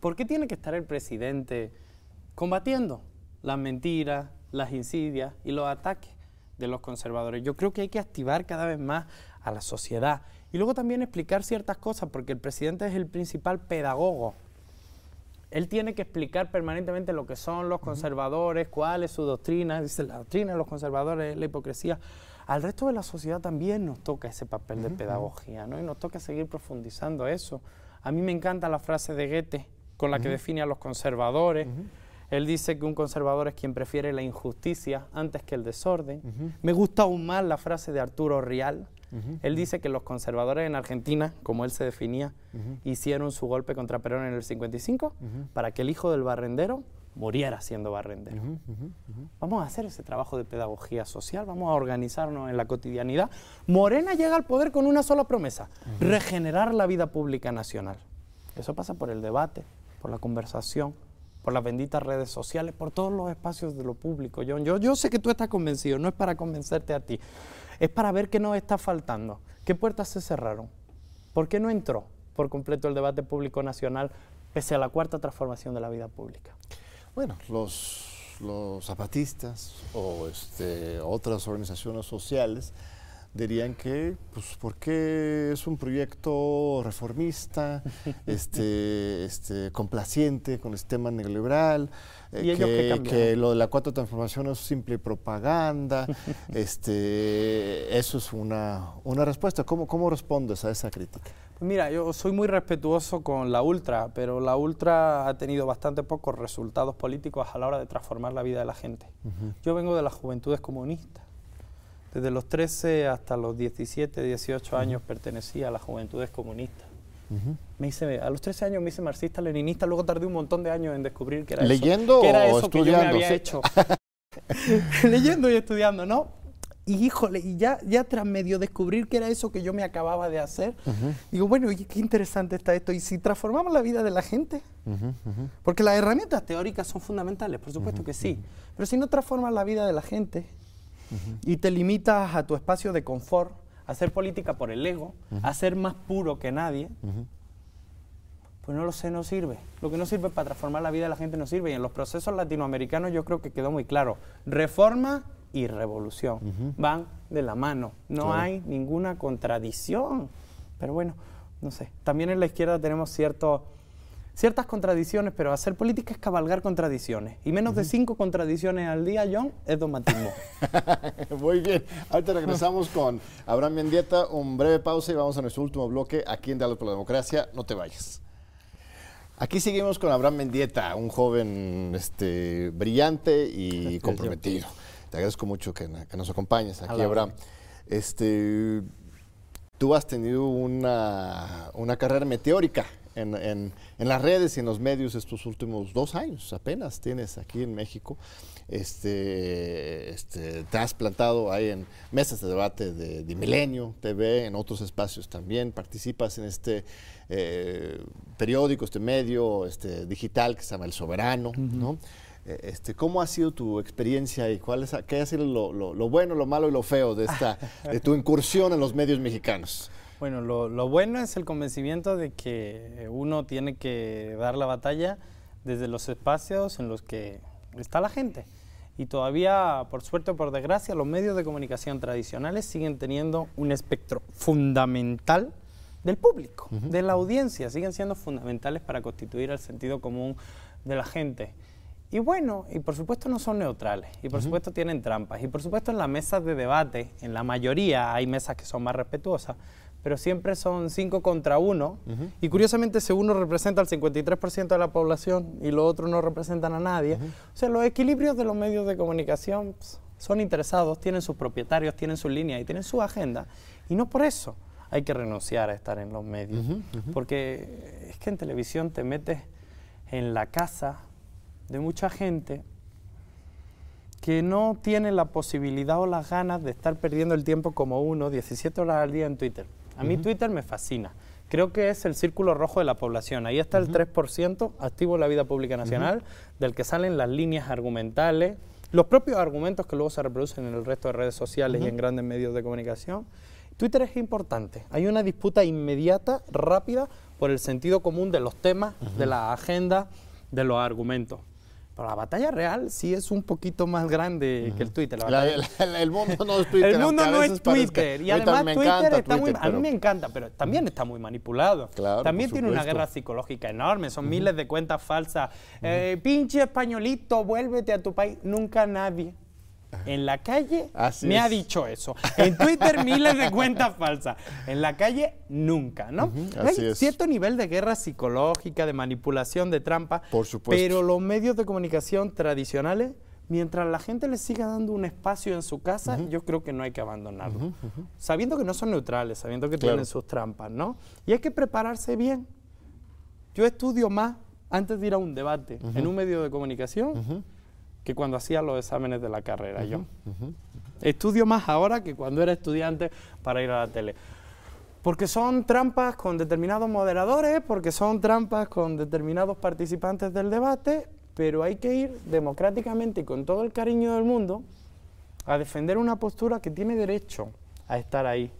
¿Por qué tiene que estar el presidente combatiendo las mentiras, las insidias y los ataques? de los conservadores. Yo creo que hay que activar cada vez más a la sociedad y luego también explicar ciertas cosas, porque el presidente es el principal pedagogo. Él tiene que explicar permanentemente lo que son los conservadores, cuál es su doctrina, dice la doctrina de los conservadores, la hipocresía. Al resto de la sociedad también nos toca ese papel de pedagogía, ¿no? Y nos toca seguir profundizando eso. A mí me encanta la frase de Goethe con la que define a los conservadores. Él dice que un conservador es quien prefiere la injusticia antes que el desorden. Me gusta aún más la frase de Arturo Rial. Él dice que los conservadores en Argentina, como él se definía, hicieron su golpe contra Perón en el 55 para que el hijo del barrendero muriera siendo barrendero. Vamos a hacer ese trabajo de pedagogía social, vamos a organizarnos en la cotidianidad. Morena llega al poder con una sola promesa, regenerar la vida pública nacional. Eso pasa por el debate, por la conversación, por las benditas redes sociales, por todos los espacios de lo público. Yo, yo sé que tú estás convencido, no es para convencerte a ti, es para ver qué nos está faltando, qué puertas se cerraron, por qué no entró por completo el debate público nacional pese a la cuarta transformación de la vida pública. Bueno, los, zapatistas o este, otras organizaciones sociales dirían que, pues, porque es un proyecto reformista, [LAUGHS] este, este, complaciente con el sistema neoliberal, eh, que, lo de la cuarta transformación es simple propaganda. [LAUGHS] este, eso es una, una respuesta. ¿Cómo, ¿Cómo respondes a esa crítica? Pues mira, yo soy muy respetuoso con la Ultra, pero la Ultra ha tenido bastante pocos resultados políticos a la hora de transformar la vida de la gente. Yo vengo de las juventudes comunistas desde los 13 hasta los 17, 18 años pertenecía a las juventudes comunistas. me hice, a los 13 años me hice marxista-leninista, luego tardé un montón de años en descubrir que era ¿Leyendo eso, que era eso estudiando? que yo me había hecho. [LAUGHS] [LAUGHS] Leyendo y estudiando, ¿no? Y híjole, y ya, ya tras medio descubrir que era eso que yo me acababa de hacer, digo, bueno, qué interesante está esto. ¿Y si transformamos la vida de la gente? Porque las herramientas teóricas son fundamentales, por supuesto que sí. Pero si no transformas la vida de la gente, y te limitas a tu espacio de confort, a hacer política por el ego, a ser más puro que nadie, pues no lo sé, no sirve. Lo que no sirve para transformar la vida de la gente no sirve. Y en los procesos latinoamericanos yo creo que quedó muy claro. Reforma y revolución van de la mano. No hay ninguna contradicción. Pero bueno, no sé. También en la izquierda tenemos cierto ciertas contradicciones, pero hacer política es cabalgar contradicciones. Y menos de cinco contradicciones al día, John, es dogmatismo. [LAUGHS] Muy bien. Ahorita regresamos con Abraham Mendieta. Un breve pausa y vamos a nuestro último bloque aquí en Diálogo por la Democracia. No te vayas. Aquí seguimos con Abraham Mendieta, un joven este, brillante y comprometido. Te agradezco mucho que, nos acompañes aquí, Abraham. Este, tú has tenido una, una carrera meteórica en, las redes y en los medios estos últimos dos años, apenas tienes aquí en México. Este, este, te has plantado ahí en mesas de debate de, Milenio TV, en otros espacios también, participas en este eh, periódico, este medio este, digital que se llama El Soberano, ¿no? Eh, este, ¿Cómo ha sido tu experiencia y cuál es, qué ha sido lo, lo, bueno, lo malo y lo feo de, esta, de tu incursión en los medios mexicanos? Bueno, lo, bueno es el convencimiento de que uno tiene que dar la batalla desde los espacios en los que está la gente. Y todavía, por suerte o por desgracia, los medios de comunicación tradicionales siguen teniendo un espectro fundamental del público, de la audiencia, siguen siendo fundamentales para constituir el sentido común de la gente. Y bueno, y por supuesto no son neutrales, y por supuesto tienen trampas, y por supuesto en las mesas de debate, en la mayoría hay mesas que son más respetuosas, pero siempre son cinco contra uno. Y curiosamente ese uno representa al 53% de la población y los otros no representan a nadie. O sea, los equilibrios de los medios de comunicación pues, son interesados, tienen sus propietarios, tienen su línea y tienen su agenda. Y no por eso hay que renunciar a estar en los medios. Porque es que en televisión te metes en la casa de mucha gente que no tiene la posibilidad o las ganas de estar perdiendo el tiempo como uno 17 horas al día en Twitter. A mí Twitter me fascina. Creo que es el círculo rojo de la población. Ahí está el 3% activo en la vida pública nacional, del que salen las líneas argumentales, los propios argumentos que luego se reproducen en el resto de redes sociales y en grandes medios de comunicación. Twitter es importante. Hay una disputa inmediata, rápida, por el sentido común de los temas, de la agenda, de los argumentos. Pero la batalla real sí es un poquito más grande que el Twitter. el mundo no es Twitter. El mundo no es Twitter. Y además Twitter está muy... A mí me encanta, pero también está muy manipulado. también tiene una guerra psicológica enorme. Son miles de cuentas falsas. Eh, pinche españolito, vuélvete a tu país. Nunca nadie en la calle me ha dicho eso. En Twitter [LAUGHS] miles de cuentas falsas. En la calle nunca, ¿no? Hay cierto nivel de guerra psicológica, de manipulación, de trampa. Por supuesto. Pero los medios de comunicación tradicionales, mientras la gente les siga dando un espacio en su casa, yo creo que no hay que abandonarlo. Sabiendo que no son neutrales, sabiendo que tienen sus trampas, ¿no? Y hay que prepararse bien. Yo estudio más antes de ir a un debate en un medio de comunicación que cuando hacía los exámenes de la carrera yo. Estudio más ahora que cuando era estudiante para ir a la tele. Porque son trampas con determinados moderadores, porque son trampas con determinados participantes del debate, pero hay que ir democráticamente y con todo el cariño del mundo a defender una postura que tiene derecho a estar ahí.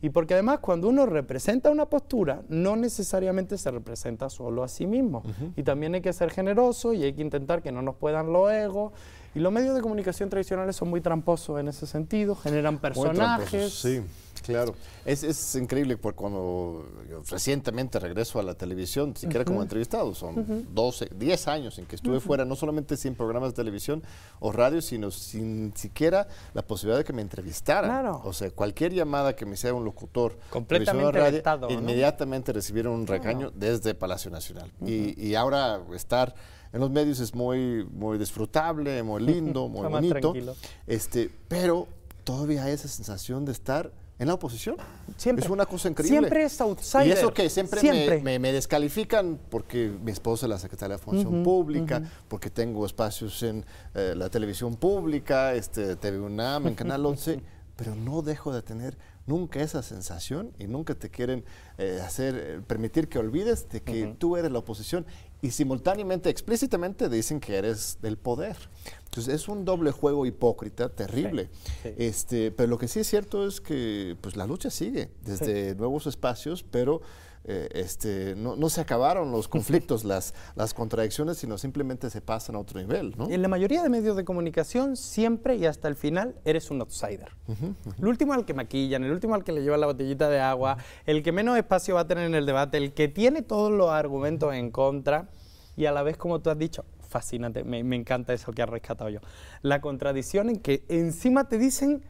Y porque además cuando uno representa una postura, no necesariamente se representa solo a sí mismo. Y también hay que ser generoso y hay que intentar que no nos puedan los egos. Y los medios de comunicación tradicionales son muy tramposos en ese sentido, generan personajes. sí. Claro, es, es increíble porque cuando yo recientemente regreso a la televisión, siquiera como entrevistado, son 12, 10 años en que estuve fuera, no solamente sin programas de televisión o radio, sino sin siquiera la posibilidad de que me entrevistaran. O sea, cualquier llamada que me hiciera un locutor, completamente radio, inmediatamente recibieron un regaño desde Palacio Nacional. y, y ahora estar en los medios es muy, muy disfrutable, muy lindo, [LAUGHS] muy bonito. Este, pero todavía hay esa sensación de estar en la oposición. Siempre. Es una cosa increíble. Siempre es outsider. Y eso que siempre, Me, descalifican porque mi esposa es la secretaria de Función Pública, porque tengo espacios en eh, la televisión pública, este, TV UNAM, en Canal 11, [LAUGHS] pero no dejo de tener nunca esa sensación y nunca te quieren eh, hacer, eh, permitir que olvides de que tú eres la oposición y simultáneamente, explícitamente dicen que eres del poder. Entonces es un doble juego hipócrita terrible. Este, pero lo que sí es cierto es que pues, la lucha sigue desde nuevos espacios, pero eh, este, no, se acabaron los conflictos, [LAUGHS] las, las contradicciones, sino simplemente se pasan a otro nivel. ¿no? En la mayoría de medios de comunicación, siempre y hasta el final, eres un outsider. El último al que maquillan, el último al que le llevan la botellita de agua, el que menos espacio va a tener en el debate, el que tiene todos los argumentos en contra y a la vez, como tú has dicho, fascinante, me, me encanta eso que has rescatado yo. La contradicción en que encima te dicen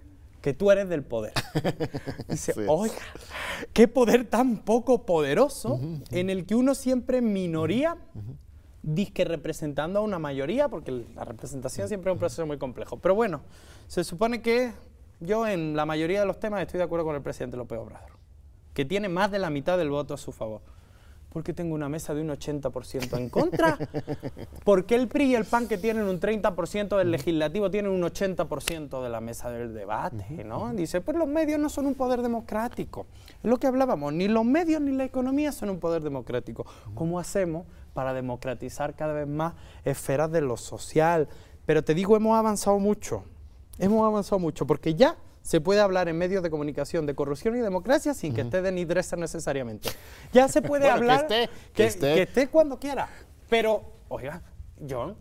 que tú eres del poder. [LAUGHS] Dice, oiga, qué poder tan poco poderoso en el que uno siempre minoría, disque representando a una mayoría, porque la representación siempre es un proceso muy complejo. Pero bueno, se supone que yo en la mayoría de los temas estoy de acuerdo con el presidente López Obrador, que tiene más de la mitad del voto a su favor. ¿Por qué tengo una mesa de un 80% en contra? ¿Por qué el PRI y el PAN que tienen un 30% del legislativo tienen un 80% de la mesa del debate? ¿no? Dice, pues los medios no son un poder democrático. Es lo que hablábamos, ni los medios ni la economía son un poder democrático. ¿Cómo hacemos para democratizar cada vez más esferas de lo social? Pero te digo, hemos avanzado mucho. Hemos avanzado mucho porque ya se puede hablar en medios de comunicación de corrupción y democracia sin que esté Denis Dresser necesariamente. Ya se puede [LAUGHS] hablar que esté, que, esté. cuando quiera. Pero, oiga, John,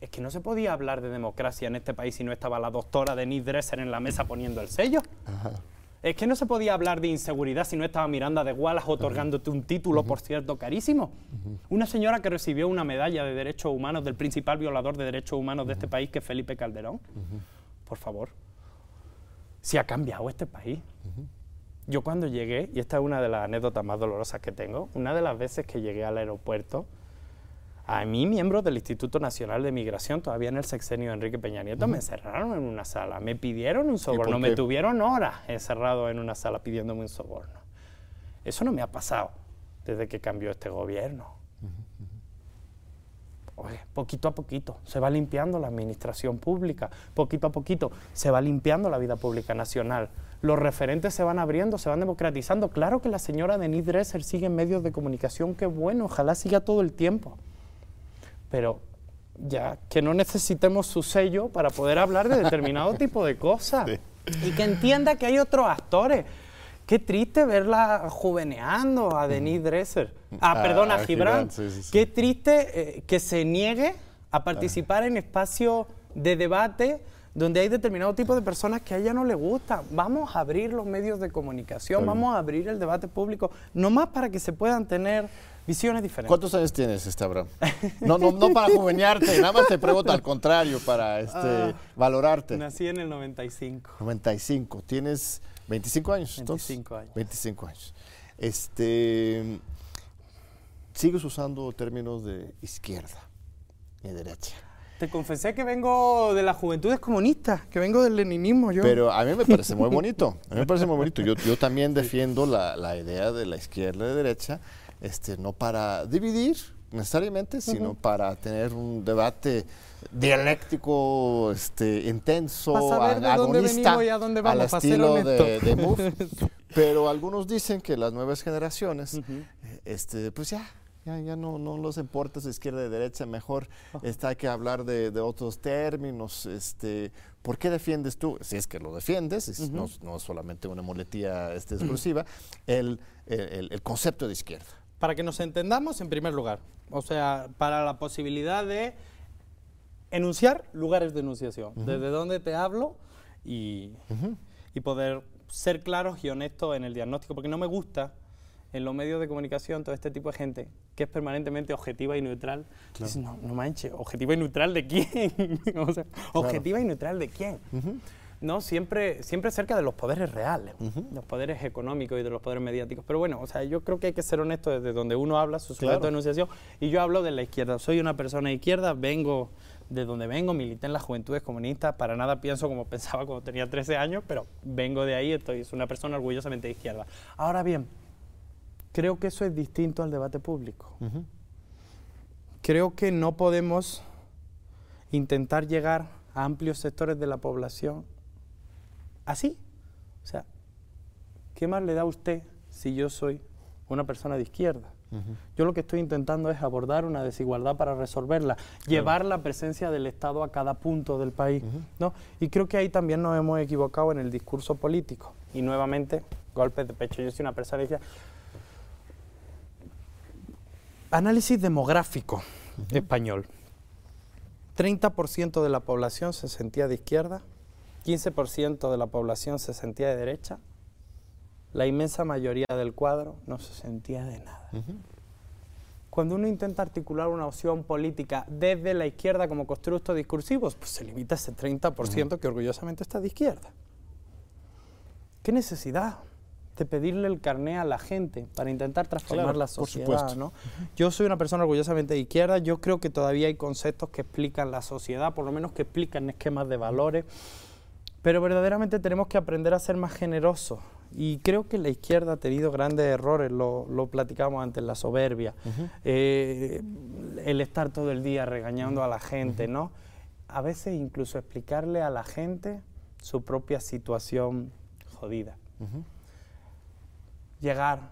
es que no se podía hablar de democracia en este país si no estaba la doctora Denise Dresser en la mesa poniendo el sello. Es que no se podía hablar de inseguridad si no estaba Miranda de Wallace otorgándote un título, por cierto, carísimo. Una señora que recibió una medalla de derechos humanos del principal violador de derechos humanos de este país, que es Felipe Calderón. Por favor si ha cambiado este país. Yo cuando llegué, y esta es una de las anécdotas más dolorosas que tengo, una de las veces que llegué al aeropuerto, a mí, miembros del Instituto Nacional de Migración, todavía en el sexenio de Enrique Peña Nieto, me encerraron en una sala, me pidieron un soborno, me tuvieron horas encerrado en una sala pidiéndome un soborno. Eso no me ha pasado desde que cambió este gobierno. Oye, poquito a poquito se va limpiando la administración pública, poquito a poquito se va limpiando la vida pública nacional. Los referentes se van abriendo, se van democratizando. Claro que la señora Denise Dresser sigue en medios de comunicación, qué bueno, ojalá siga todo el tiempo. Pero ya que no necesitemos su sello para poder hablar de determinado [LAUGHS] tipo de cosas. Y que entienda que hay otros actores Qué triste verla juveneando a Denise Dresser. Ah, perdón, a, Gibran. Qué triste eh, que se niegue a participar en espacios de debate donde hay determinado tipo de personas que a ella no le gusta. Vamos a abrir los medios de comunicación, vamos a abrir el debate público, no más para que se puedan tener visiones diferentes. ¿Cuántos años tienes, este Abraham? No, no, no para juvenearte, nada más te pregunto al contrario, para este, ah, valorarte. Nací en el 95. 95, tienes 25 años. 25 años. 25 años. Este, ¿Sigues usando términos de izquierda y derecha? Te confesé que vengo de las juventudes comunistas, que vengo del leninismo yo. Pero a mí me parece muy [LAUGHS] bonito, a mí me parece muy bonito. Yo, yo también defiendo la, la idea de la izquierda y la derecha, este, no para dividir necesariamente, sino para tener un debate dialéctico, este, intenso, agonista, y a dónde vamos, al estilo de, de [LAUGHS] Pero algunos dicen que las nuevas generaciones, este, pues ya, ya, ya no, no los importa si izquierda y derecha, mejor está, hay que hablar de, de, otros términos. Este, ¿Por qué defiendes tú, si es que lo defiendes, no, no, solamente una muletía este, exclusiva, el, el, el concepto de izquierda? Para que nos entendamos, en primer lugar, o sea, para la posibilidad de enunciar lugares de enunciación, desde dónde te hablo y, y, poder ser claros y honestos en el diagnóstico, porque no me gusta en los medios de comunicación todo este tipo de gente que es permanentemente objetiva y neutral. no, no manches, ¿objetiva y neutral de quién? [LAUGHS] o sea, ¿objetiva y neutral de quién? ¿no? Siempre, siempre cerca de los poderes reales, los poderes económicos y de los poderes mediáticos. Pero bueno, o sea, yo creo que hay que ser honesto desde donde uno habla, su sujeto de enunciación, y yo hablo de la izquierda. Soy una persona de izquierda, vengo de donde vengo, milité en las juventudes comunistas, para nada pienso como [LAUGHS] pensaba cuando tenía 13 años, pero vengo de ahí, estoy, soy una persona orgullosamente de izquierda. Ahora bien, creo que eso es distinto al debate público. Creo que no podemos intentar llegar a amplios sectores de la población así. O sea, ¿qué más le da a usted si yo soy una persona de izquierda? Yo lo que estoy intentando es abordar una desigualdad para resolverla, llevar la presencia del Estado a cada punto del país. ¿no? Y creo que ahí también nos hemos equivocado en el discurso político. Y nuevamente, golpes de pecho. Yo soy una persona que Análisis demográfico español. 30% de la población se sentía de izquierda, 15% de la población se sentía de derecha, la inmensa mayoría del cuadro no se sentía de nada. Cuando uno intenta articular una opción política desde la izquierda como constructo discursivos, pues se limita a ese 30% que orgullosamente está de izquierda. ¿Qué necesidad de pedirle el carné a la gente para intentar transformar la sociedad? ¿no? Yo soy una persona orgullosamente de izquierda, yo creo que todavía hay conceptos que explican la sociedad, por lo menos que explican esquemas de valores pero verdaderamente tenemos que aprender a ser más generosos. Y creo que la izquierda ha tenido grandes errores, lo, lo platicamos antes, la soberbia, eh, el estar todo el día regañando a la gente, ¿no? A veces incluso explicarle a la gente su propia situación jodida. Llegar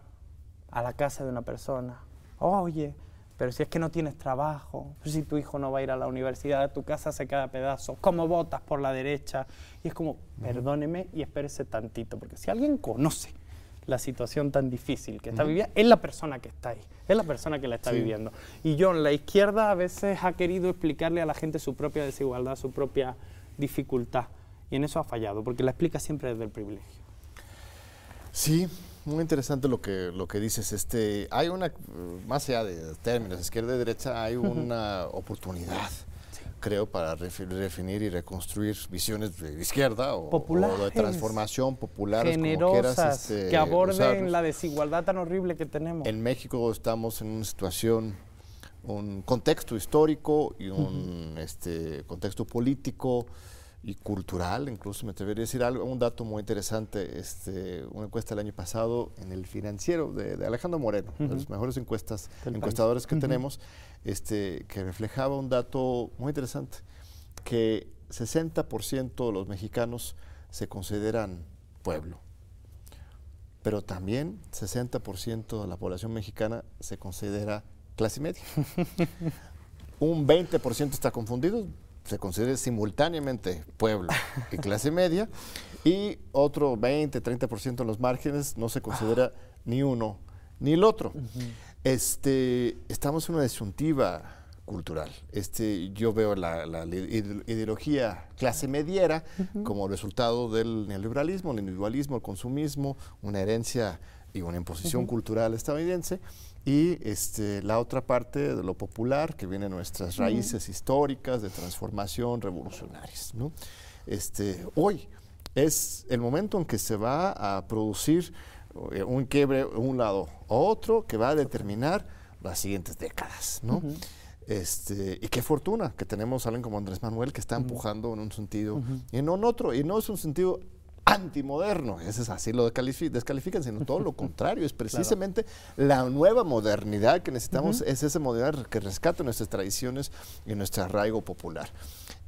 a la casa de una persona, oye, pero si es que no tienes trabajo, si tu hijo no va a ir a la universidad, tu casa se queda a pedazos, ¿cómo votas por la derecha? Y es como, perdóneme y espérese tantito, porque si alguien conoce la situación tan difícil que está viviendo, es la persona que está ahí, es la persona que la está viviendo. Y John, la izquierda a veces ha querido explicarle a la gente su propia desigualdad, su propia dificultad, y en eso ha fallado, porque la explica siempre desde el privilegio. Sí, muy interesante lo que, lo que dices. Este, hay una, más allá de términos, izquierda y derecha, hay una oportunidad, creo, para definir y reconstruir visiones de izquierda o, de transformación popular, generosas, este, que aborden la desigualdad tan horrible que tenemos. En México estamos en una situación, un contexto histórico y un este, contexto político y cultural, incluso me atrevería a decir algo, un dato muy interesante, este, una encuesta del año pasado en el financiero de, Alejandro Moreno, de las mejores encuestas, encuestadores que tenemos, este, que reflejaba un dato muy interesante, que 60% de los mexicanos se consideran pueblo, pero también 60% de la población mexicana se considera clase media. [LAUGHS] un 20% está confundido, se considere simultáneamente pueblo y clase media, y otro 20, 30% en los márgenes no se considera ni uno ni el otro. este, estamos en una disyuntiva cultural. Este, yo veo la, ideología clase mediera como resultado del neoliberalismo, el individualismo, el consumismo, una herencia y una imposición cultural estadounidense, y este, la otra parte de lo popular, que viene de nuestras raíces históricas de transformación revolucionarias. ¿no? Este, hoy es el momento en que se va a producir eh, un quiebre un lado a otro que va a determinar las siguientes décadas. ¿no? Este, y qué fortuna que tenemos a alguien como Andrés Manuel que está empujando en un sentido y no en otro, y no es un sentido antimoderno, ese es así lo descalifican, sino todo lo [LAUGHS] contrario, es precisamente la nueva modernidad que necesitamos, es esa modernidad que rescata nuestras tradiciones y nuestro arraigo popular.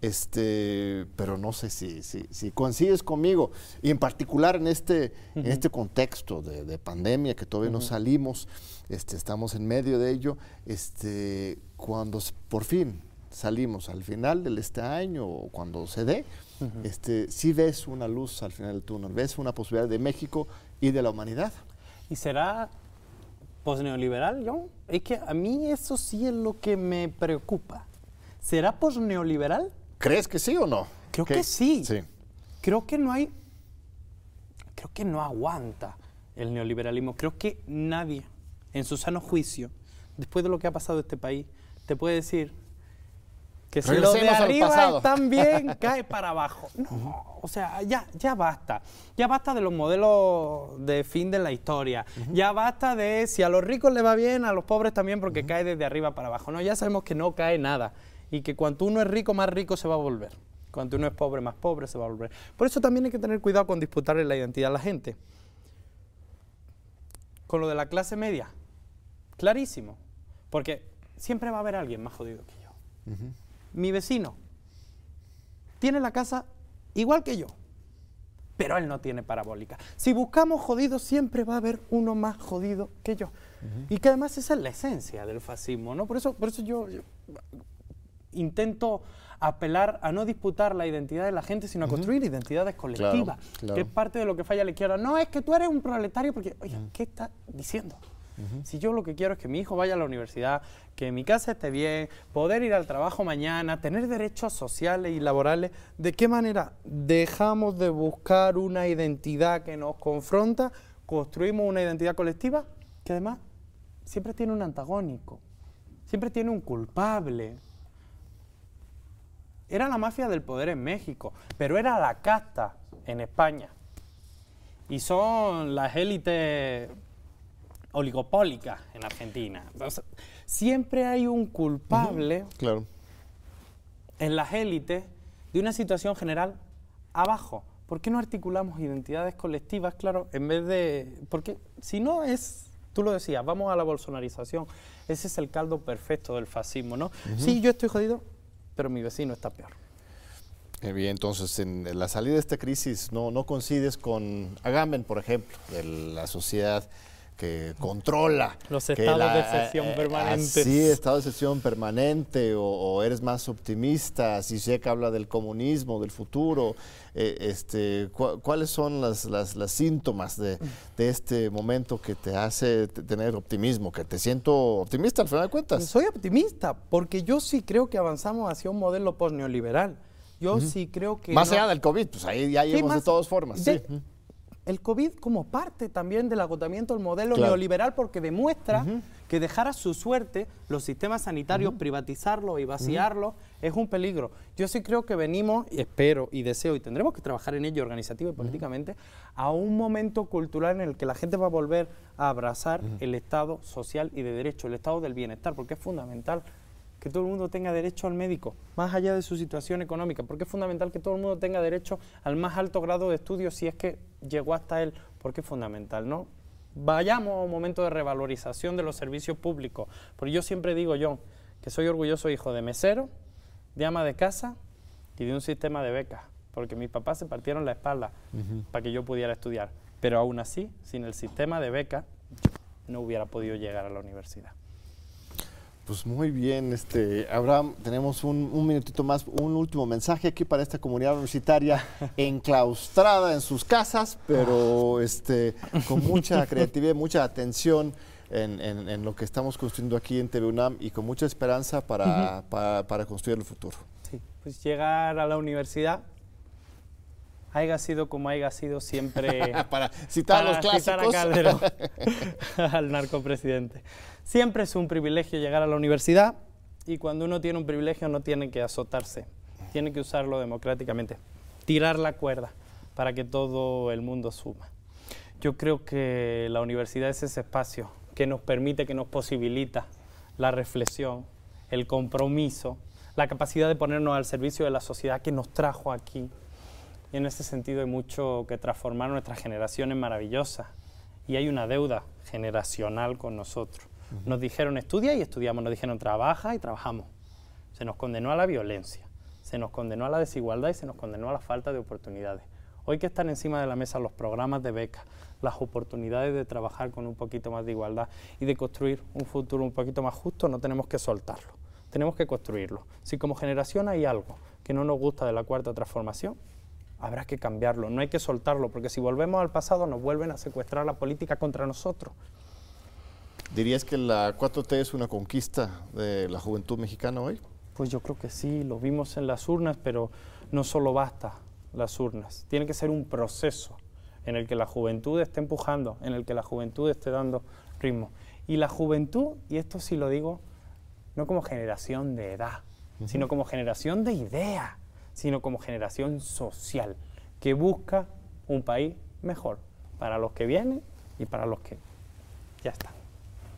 Este, pero no sé si, si, coincides conmigo, y en particular en este, en este contexto de, pandemia que todavía no salimos, este, estamos en medio de ello, este, cuando por fin salimos al final de este año o cuando se dé, este, sí ves una luz al final del túnel, ves una posibilidad de México y de la humanidad. ¿Y será posneoliberal, John? Es que a mí eso sí es lo que me preocupa. ¿Será posneoliberal? ¿Crees que sí o no? Creo que sí. sí. Creo que no hay. Creo que no aguanta el neoliberalismo. Creo que nadie, en su sano juicio, después de lo que ha pasado en este país, te puede decir que si lo de arriba también [LAUGHS] cae para abajo. No, o sea, ya, ya basta. Ya basta de los modelos de fin de la historia. Ya basta de si a los ricos le va bien, a los pobres también, porque cae desde arriba para abajo. No, ya sabemos que no cae nada. Y que cuanto uno es rico, más rico se va a volver. Cuanto uno es pobre, más pobre se va a volver. Por eso también hay que tener cuidado con disputarle la identidad a la gente. Con lo de la clase media, clarísimo. Porque siempre va a haber alguien más jodido que yo mi vecino tiene la casa igual que yo, pero él no tiene parabólica. Si buscamos jodidos, siempre va a haber uno más jodido que yo. Y que además esa es la esencia del fascismo, ¿no? Por eso, por eso yo, intento apelar a no disputar la identidad de la gente, sino a construir identidades colectivas, que es parte de lo que falla la izquierda. No es que tú eres un proletario, porque, oye, ¿qué estás diciendo? Si yo lo que quiero es que mi hijo vaya a la universidad, que mi casa esté bien, poder ir al trabajo mañana, tener derechos sociales y laborales, ¿de qué manera dejamos de buscar una identidad que nos confronta, construimos una identidad colectiva que además siempre tiene un antagónico, siempre tiene un culpable? Era la mafia del poder en México, pero era la casta en España. Y son las élites oligopólica en Argentina. siempre hay un culpable claro. en las élites de una situación general abajo. ¿Por qué no articulamos identidades colectivas, claro, en vez de... Porque si no es, tú lo decías, vamos a la bolsonarización, ese es el caldo perfecto del fascismo, ¿no? Sí, yo estoy jodido, pero mi vecino está peor. Eh, bien, entonces, en la salida de esta crisis, ¿no, no coincides con Agamben, por ejemplo, de la sociedad que controla. Los estados de excepción eh, permanente. Sí, estado de excepción permanente, o, eres más optimista, si sé que habla del comunismo, del futuro. Eh, este, ¿Cuáles son las, las, síntomas de, este momento que te hace tener optimismo? Que te siento optimista al final de cuentas. Soy optimista, porque yo sí creo que avanzamos hacia un modelo post-neoliberal. Yo sí creo que... Más allá del COVID, pues ahí ya llevamos de todas formas. sí el COVID como parte también del agotamiento del modelo neoliberal porque demuestra que dejar a su suerte los sistemas sanitarios, privatizarlos y vaciarlos es un peligro. Yo sí creo que venimos, y espero y deseo, y tendremos que trabajar en ello organizativo y políticamente, a un momento cultural en el que la gente va a volver a abrazar el Estado social y de derecho, el Estado del bienestar, porque es fundamental que todo el mundo tenga derecho al médico, más allá de su situación económica, porque es fundamental que todo el mundo tenga derecho al más alto grado de estudio si es que llegó hasta él, porque es fundamental, ¿no? Vayamos a un momento de revalorización de los servicios públicos, porque yo siempre digo, yo, que soy orgulloso hijo de mesero, de ama de casa y de un sistema de becas, porque mis papás se partieron la espalda para que yo pudiera estudiar, pero aún así, sin el sistema de becas, no hubiera podido llegar a la universidad. Pues muy bien, este Abraham, tenemos un, minutito más, un último mensaje aquí para esta comunidad universitaria [LAUGHS] enclaustrada en sus casas, pero este con mucha [LAUGHS] creatividad, mucha atención en, lo que estamos construyendo aquí en TV UNAM y con mucha esperanza para, para, construir el futuro. Sí, pues llegar a la universidad haya sido como haya sido siempre. [LAUGHS] para citar a los clásicos. al narcopresidente. Siempre es un privilegio llegar a la universidad y cuando uno tiene un privilegio no tiene que azotarse, tiene que usarlo democráticamente, tirar la cuerda para que todo el mundo suma. Yo creo que la universidad es ese espacio que nos permite, que nos posibilita la reflexión, el compromiso, la capacidad de ponernos al servicio de la sociedad que nos trajo aquí. Y en ese sentido hay mucho que transformar nuestras generaciones maravillosas. Y hay una deuda generacional con nosotros. Nos dijeron estudia y estudiamos, nos dijeron trabaja y trabajamos. Se nos condenó a la violencia, se nos condenó a la desigualdad y se nos condenó a la falta de oportunidades. Hoy que están encima de la mesa los programas de becas, las oportunidades de trabajar con un poquito más de igualdad y de construir un futuro un poquito más justo, no tenemos que soltarlo, tenemos que construirlo. Si como generación hay algo que no nos gusta de la cuarta transformación, habrá que cambiarlo, no hay que soltarlo, porque si volvemos al pasado nos vuelven a secuestrar la política contra nosotros. ¿Dirías que la 4T es una conquista de la juventud mexicana hoy? Pues yo creo que sí, lo vimos en las urnas, pero no solo basta las urnas, tiene que ser un proceso en el que la juventud esté empujando, en el que la juventud esté dando ritmo. Y la juventud, y esto sí lo digo, no como generación de edad, sino como generación de idea, sino como generación social, que busca un país mejor para los que vienen y para los que ya están.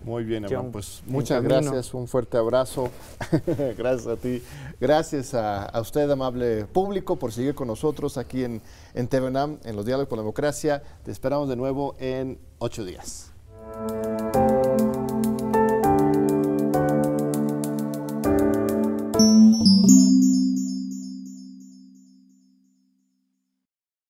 Muy bien. Pues muchas gracias, un fuerte abrazo. [LAUGHS] gracias a ti. Gracias a, usted, amable público, por seguir con nosotros aquí en, en TVNAM, en los Diálogos por la Democracia. Te esperamos de nuevo en ocho días.